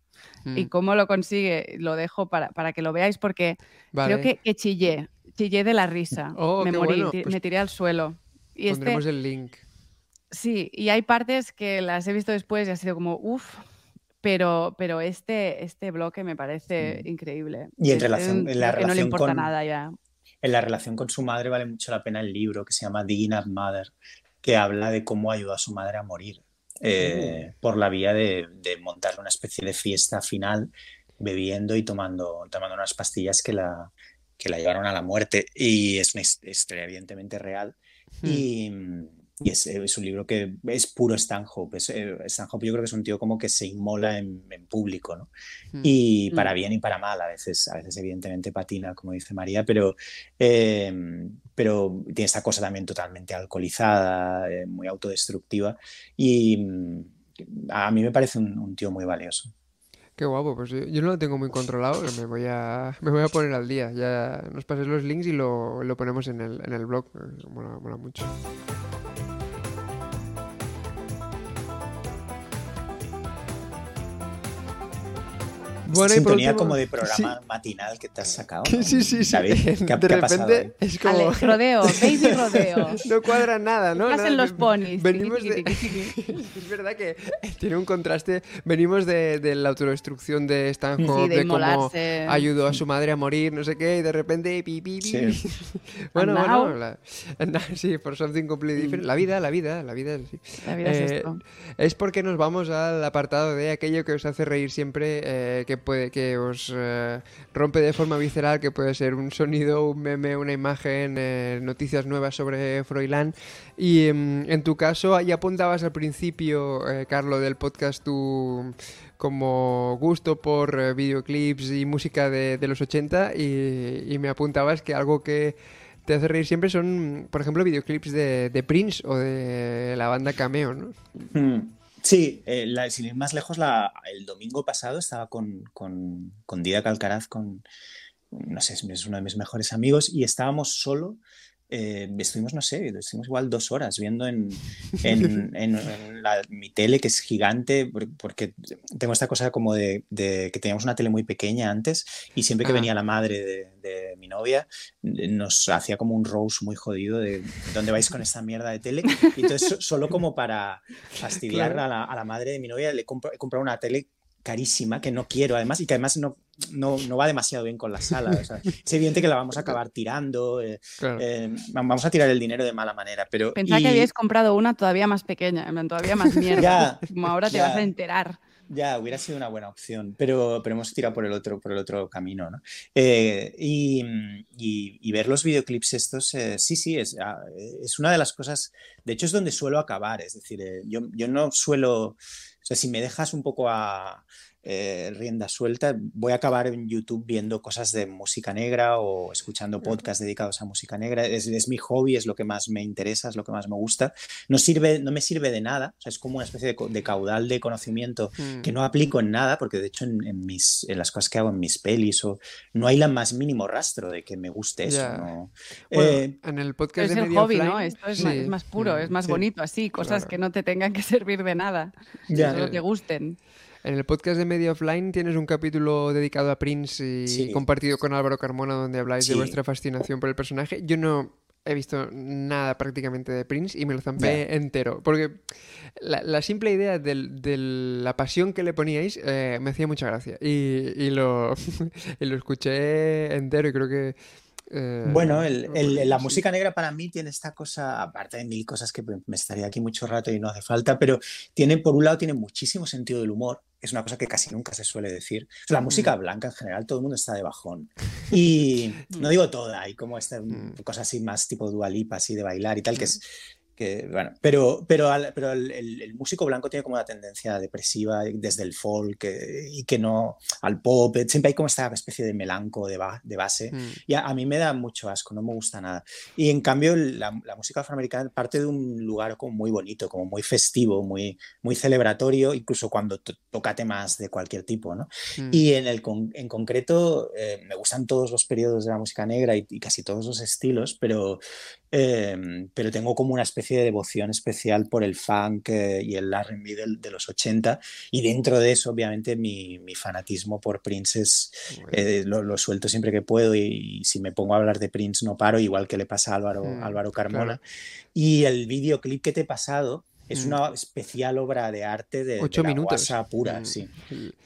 ¿Y mm. cómo lo consigue? Lo dejo para, para que lo veáis porque creo que, chillé, chillé de la risa.
Oh,
me morí, me
pues
tiré al suelo.
Y este Pondremos el link.
Sí, y hay partes que las he visto después y ha sido como, uff, pero, pero este, este bloque me parece mm. increíble.
Y en, relación, en la relación
no le importa
con,
nada ya.
En la relación con su madre vale mucho la pena el libro que se llama Enough Mother, que habla de cómo ayudó a su madre a morir eh, mm. por la vía de, de, montar una especie de fiesta final bebiendo y tomando, tomando unas pastillas que la, que la llevaron a la muerte y es una historia evidentemente real. Hmm. Y, y es, es, un libro que es puro Stanhope. Es, eh, Stanhope yo creo que es un tío como que se inmola en, en público, ¿no? Hmm. Y para hmm. bien y para mal, a veces, a veces evidentemente patina, como dice María, pero, eh, pero tiene esta cosa también totalmente alcoholizada, eh, muy autodestructiva y mm, a mí me parece un, un tío muy valioso.
Qué guapo, pues yo, no lo tengo muy controlado, me voy a, me voy a poner al día. Ya nos pases los links y lo, lo ponemos en el, en el blog, mola, mola mucho.
Bueno, sintonía como de programa matinal que te has sacado.
Sí, sí, sí.
¿Qué, de repente
es como...
Alex, rodeo, baby rodeo.
no cuadra nada, ¿no?
Hacen los ponis.
Venimos de... es verdad que tiene un contraste. Venimos de, de la autodestrucción de Stanhope, de, de cómo ayudó a su madre a morir, no sé qué, y de repente... Pi, pi, pi. Sí. bueno, bueno, la... sí, por something completely different. La vida, la vida, la vida, sí.
La vida es eh, esto.
Es porque nos vamos al apartado de aquello que os hace reír siempre, eh, que puede que os eh, rompe de forma visceral, que puede ser un sonido, un meme, una imagen, eh, noticias nuevas sobre Froilán. Y em, en tu caso, ahí apuntabas al principio, eh, Carlos, del podcast tu como gusto por videoclips y música de, los 80 y, me apuntabas que algo que te hace reír siempre son, por ejemplo, videoclips de, Prince o de la banda Cameo, ¿no?
Hmm. Sí, eh, sin ir más lejos, la, el domingo pasado estaba con, con, con Dida Calcaraz, con, no sé, es uno de mis mejores amigos, y estábamos solo eh, estuvimos, no sé, estuvimos igual dos horas viendo en, en, en, la, mi tele, que es gigante, porque tengo esta cosa como de, de, que teníamos una tele muy pequeña antes y siempre que venía la madre de, de, mi novia nos hacía como un rose muy jodido de dónde vais con esta mierda de tele. Y entonces, solo como para fastidiar a, la, a, la, madre de mi novia, le he comprado una tele carísima que no quiero además y que además no, no, no va demasiado bien con la sala. es evidente que la vamos a acabar tirando, eh, eh, vamos a tirar el dinero de mala manera. Pero,
Pensaba que habías comprado una todavía más pequeña, todavía más mierda. como ahora te vas a enterar.
Ya, hubiera sido una buena opción, pero, pero hemos tirado por el otro, por el otro camino. ¿no? Eh, y, y, ver los videoclips estos, sí, sí, es, ah, es una de las cosas, de hecho es donde suelo acabar, es decir, yo, yo no suelo o sea, si me dejas un poco a eh, rienda suelta, voy a acabar en YouTube viendo cosas de música negra o escuchando podcasts dedicados a música negra. Es, mi hobby, es lo que más me interesa, es lo que más me gusta. No, sirve, no me sirve de nada, o sea, es como una especie de, caudal de conocimiento que mm. no aplico en nada, porque de hecho en, mis, en las cosas que hago en mis pelis o, no hay la más mínimo rastro de que me guste eso.
Eh, en el podcast
es
de
el hobby, ¿no? Esto es, más, puro, es más bonito así, cosas que no te tengan que servir de nada, que te gusten.
En el podcast de Media Offline tienes un capítulo dedicado a Prince y compartido con Álvaro Carmona donde habláis de vuestra fascinación por el personaje. Yo no he visto nada prácticamente de Prince y me lo zampé entero. Porque la, simple idea de la pasión que le poníais eh, me hacía mucha gracia. Y, lo, y lo escuché entero y creo que
eh, bueno, la música negra para mí tiene esta cosa, aparte de mil cosas que me estaría aquí mucho rato y no hace falta, pero tiene, por un lado, tiene muchísimo sentido del humor, es una cosa que casi nunca se suele decir. la música mm. blanca en general, todo el mundo está de bajón. Y no digo toda, hay como esta mm. cosa así más tipo dualipa, así de bailar y tal, que es que, bueno, pero, pero, pero el, músico blanco tiene como una tendencia depresiva desde el folk eh, y que no al pop, eh, siempre hay como esta especie de melanco de, de base mm. y a, mí me da mucho asco, no me gusta nada. Y en cambio la, música afroamericana parte de un lugar como muy bonito, como muy festivo, muy, muy celebratorio, incluso cuando toca temas de cualquier tipo, ¿no? Mm. Y en, el, en concreto eh, me gustan todos los periodos de la música negra y, y casi todos los estilos, pero Em, pero tengo como una especie de devoción especial por el funk eh, y el R&B de, los 80 y dentro de eso obviamente mi, mi fanatismo por Prince es, eh, lo, suelto siempre que puedo y, si me pongo a hablar de Prince no paro, igual que le pasa a Álvaro, mm, Álvaro Carmona. Y el videoclip que te he pasado Es mm. una especial obra de arte de, Ocho minutos. pura, mm. sí.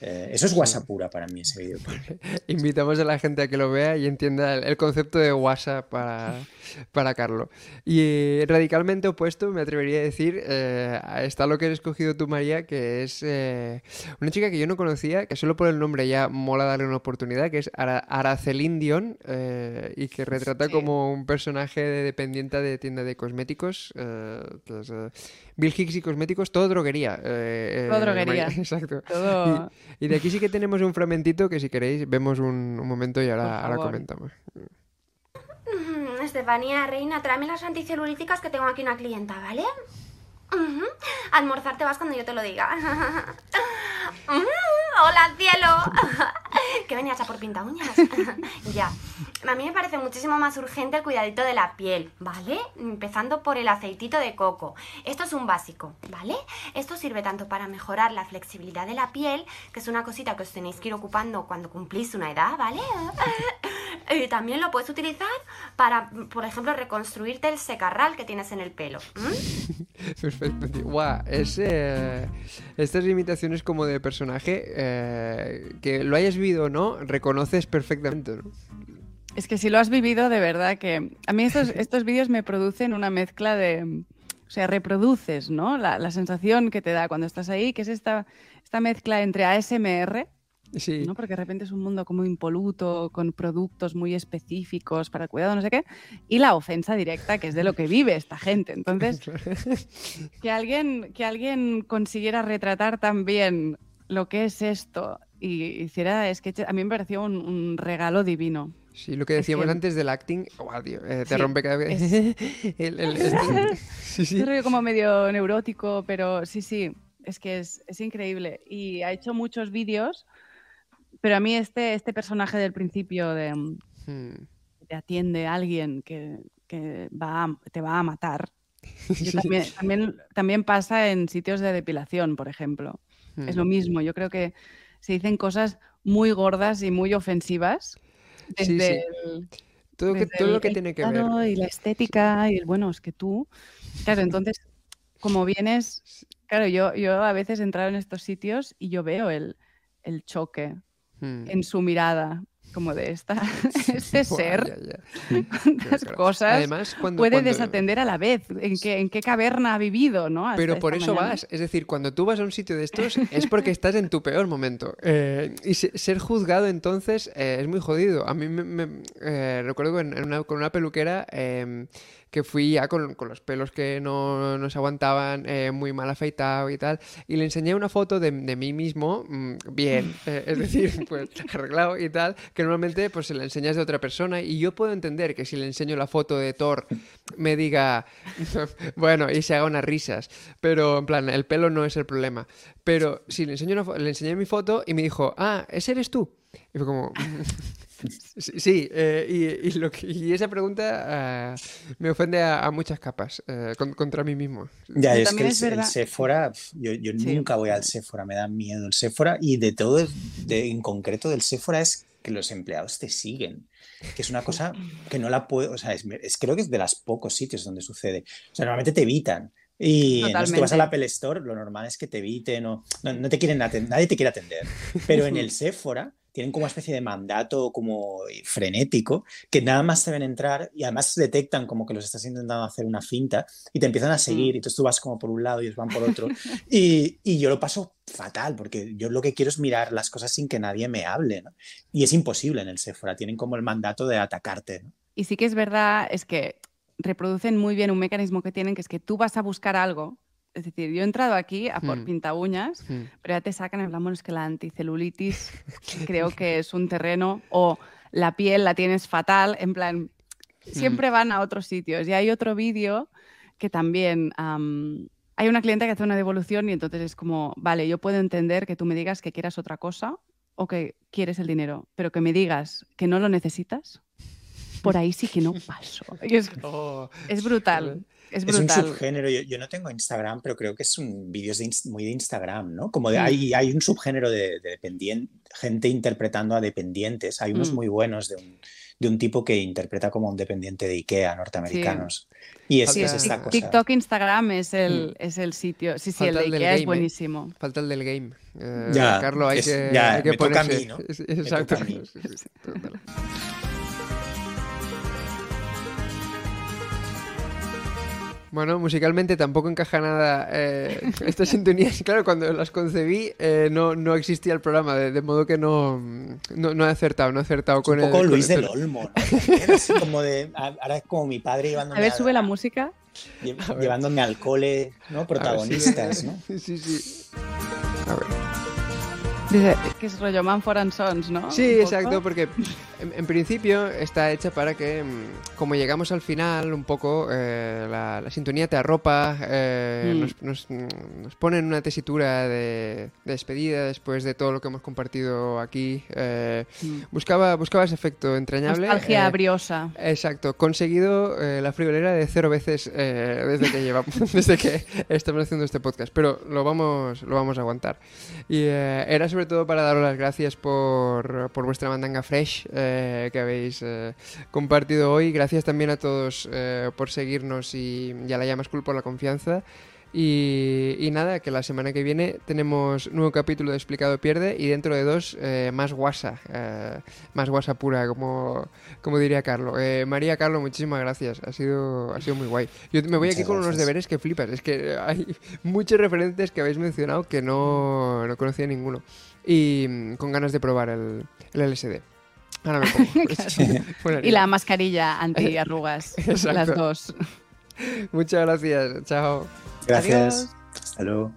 Eh, eso es WhatsApp pura para mí, ese vídeo.
Invitamos a la gente a que lo vea y entienda el, concepto de WhatsApp para, para Carlo. Y eh, radicalmente opuesto, me atrevería a decir, eh, está lo que has escogido tú, María, que es una chica que yo no conocía, que solo por el nombre ya mola darle una oportunidad, que es Araceli Dion, y que retrata como un personaje de dependiente de tienda de cosméticos, que es Bill Hicks y cosméticos, todo droguería.
Eh, todo eh, droguería.
Exacto. Y, de aquí sí que tenemos un fragmentito que si queréis vemos un, momento y ahora, ahora comentamos.
Mm, Estefanía, reina, tráeme las anticelulíticas que tengo aquí una clienta, ¿vale? Almorzar te vas cuando yo te lo diga. ¡Hola, cielo! ¿Qué venías a por pinta uñas? ya. A mí me parece muchísimo más urgente el cuidadito de la piel, ¿vale? Empezando por el aceitito de coco. Esto es un básico, ¿vale? Esto sirve tanto para mejorar la flexibilidad de la piel, que es una cosita que os tenéis que ir ocupando cuando cumplís una edad, ¿vale? Y también lo puedes utilizar para, por ejemplo, reconstruirte el secarral que tienes en el pelo.
Guau, es, estas imitaciones como de personaje, eh, que lo hayas vivido o no, reconoces perfectamente, ¿no?
Es que si lo has vivido, de verdad que... A mí estos, estos vídeos me producen una mezcla de... O sea, reproduces, ¿no? La, la sensación que te da cuando estás ahí, que es esta, esta mezcla entre ASMR, Sí. ¿no? Porque de repente es un mundo como impoluto, con productos muy específicos para el cuidado, no sé qué, y la ofensa directa, que es de lo que vive esta gente. Entonces, que alguien, que alguien consiguiera retratar también lo que es esto y hiciera, es que a mí me pareció un, regalo divino.
Sí, lo que decíamos antes del acting, oh, te rompe cada vez.
Es... sí, sí. como medio neurótico, pero sí, sí, es que es, es increíble. Y ha hecho muchos vídeos pero a mí este, este personaje del principio de mm, hmm. te atiende a alguien que, que va te va a matar. También, también, también, pasa en sitios de depilación, por ejemplo. Es lo hmm. mismo. Yo creo que se dicen cosas muy gordas y muy ofensivas. Desde
todo, todo lo que tiene que ver.
Y la estética, y el bueno, es que tú. Claro, entonces, como vienes. Claro, yo, yo a veces he entrado en estos sitios y yo veo el, el choque Hmm. en su mirada, como de esta, este ser, cuántas cosas Además, puede desatender a la vez, en qué, en qué caverna ha vivido, ¿no?
Pero por eso vas, es decir, cuando tú vas a un sitio de estos es porque estás en tu peor momento. Eh, y ser juzgado entonces eh, es muy jodido. A mí me, eh, recuerdo con una peluquera em, que fui ya con, los pelos que no, no se aguantaban, eh, muy mal afeitado y tal, y le enseñé una foto de, mí mismo, mm, bien, eh, es decir, pues arreglado y tal, que normalmente pues se la enseñas de otra persona, y yo puedo entender que si le enseño la foto de Thor, me diga, bueno, y se haga unas risas, pero en plan, el pelo no es el problema, pero si le, enseño le enseñé mi foto y me dijo, ah, ese eres tú, y fue como... Sí, eh, y, lo y, esa pregunta uh, me ofende a, a muchas capas uh, con, contra mí mismo.
Ya, es que el, el, Sephora, yo, yo sí. nunca voy al Sephora, me da miedo el Sephora y de todo, de, en concreto del Sephora es que los empleados te siguen, que es una cosa que no la puedo, o sea, es, es, creo que es de los pocos sitios donde sucede. O sea, normalmente te evitan. Y no, si tú vas a la Apple Store, lo normal es que te eviten o no, no te quieren atender, nadie te quiere atender. Pero en el Sephora tienen como una especie de mandato como frenético, que nada más te ven entrar y además detectan como que los estás intentando hacer una finta y te empiezan a seguir mm. y entonces tú vas como por un lado y ellos van por otro. y, y, yo lo paso fatal porque yo lo que quiero es mirar las cosas sin que nadie me hable. ¿no? Y es imposible en el Sephora, tienen como el mandato de atacarte. ¿no?
Y sí que es verdad, es que reproducen muy bien un mecanismo que tienen, que es que tú vas a buscar algo es decir, yo he entrado aquí a por hmm. pinta uñas, hmm. pero ya te sacan el es que la anticelulitis creo que es un terreno o la piel la tienes fatal, en plan, siempre hmm. van a otros sitios. Y hay otro vídeo que también hay una clienta que hace una devolución y entonces es como, vale, yo puedo entender que tú me digas que quieras otra cosa o que quieres el dinero, pero que me digas que no lo necesitas, por ahí sí que no paso. Es, oh. es brutal. Es, un
subgénero, yo, no tengo Instagram, pero creo que es un vídeo muy de Instagram, ¿no? Como de, hay, hay un subgénero de, de gente interpretando a dependientes, hay unos mm. muy buenos de un, de un tipo que interpreta como un dependiente de Ikea norteamericanos. Y es, esta cosa.
TikTok, Instagram es el, mm. es el sitio. Sí, sí, el de Ikea es ¿eh? buenísimo.
Falta el del game. Eh, ya, Carlos, hay que,
ya,
hay que
me toca a mí, ¿no?
Exacto. Bueno, musicalmente tampoco encaja nada eh, estas sintonías. Claro, cuando las concebí eh, no, no existía el programa, de, modo que no, no, he acertado, no he acertado con
un
poco
Luis del Olmo, ¿no? como de, ahora es como mi padre llevándome
a ver, sube la música.
Llevándome al cole, ¿no? Protagonistas, ¿no?
Sí, sí. A ver.
Dice que es rollo Manford and Sons, ¿no?
Sí, exacto, porque en, principio está hecha para que, mm, como llegamos al final, un poco eh, la, sintonía te arropa, eh, mm. nos, nos, pone en una tesitura de, despedida después de todo lo que hemos compartido aquí. Eh, mm. buscaba, buscaba ese efecto entrañable.
Nostalgia briosa.
Exacto, conseguido la friolera de cero veces desde que llevamos, desde que estamos haciendo este podcast, pero lo vamos, lo vamos a aguantar. Y era sobre todo para daros las gracias por, por vuestra mandanga fresh eh, que habéis eh, compartido hoy. Gracias también a todos eh, por seguirnos y, y, a la Llama School por la confianza. Y, nada, que la semana que viene tenemos nuevo capítulo de Explicado Pierde y dentro de dos más guasa, más guasa pura, como, como diría Carlos. María Carlos, muchísimas gracias, ha sido, ha sido muy guay. Yo me voy aquí con unos deberes que flipas, es que hay muchos referentes que habéis mencionado que no, no conocía ninguno y mm, con ganas de probar el, el LSD. Ahora me pongo.
y la mascarilla anti-arrugas, las dos.
Muchas gracias, chao.
Gracias. Hasta luego.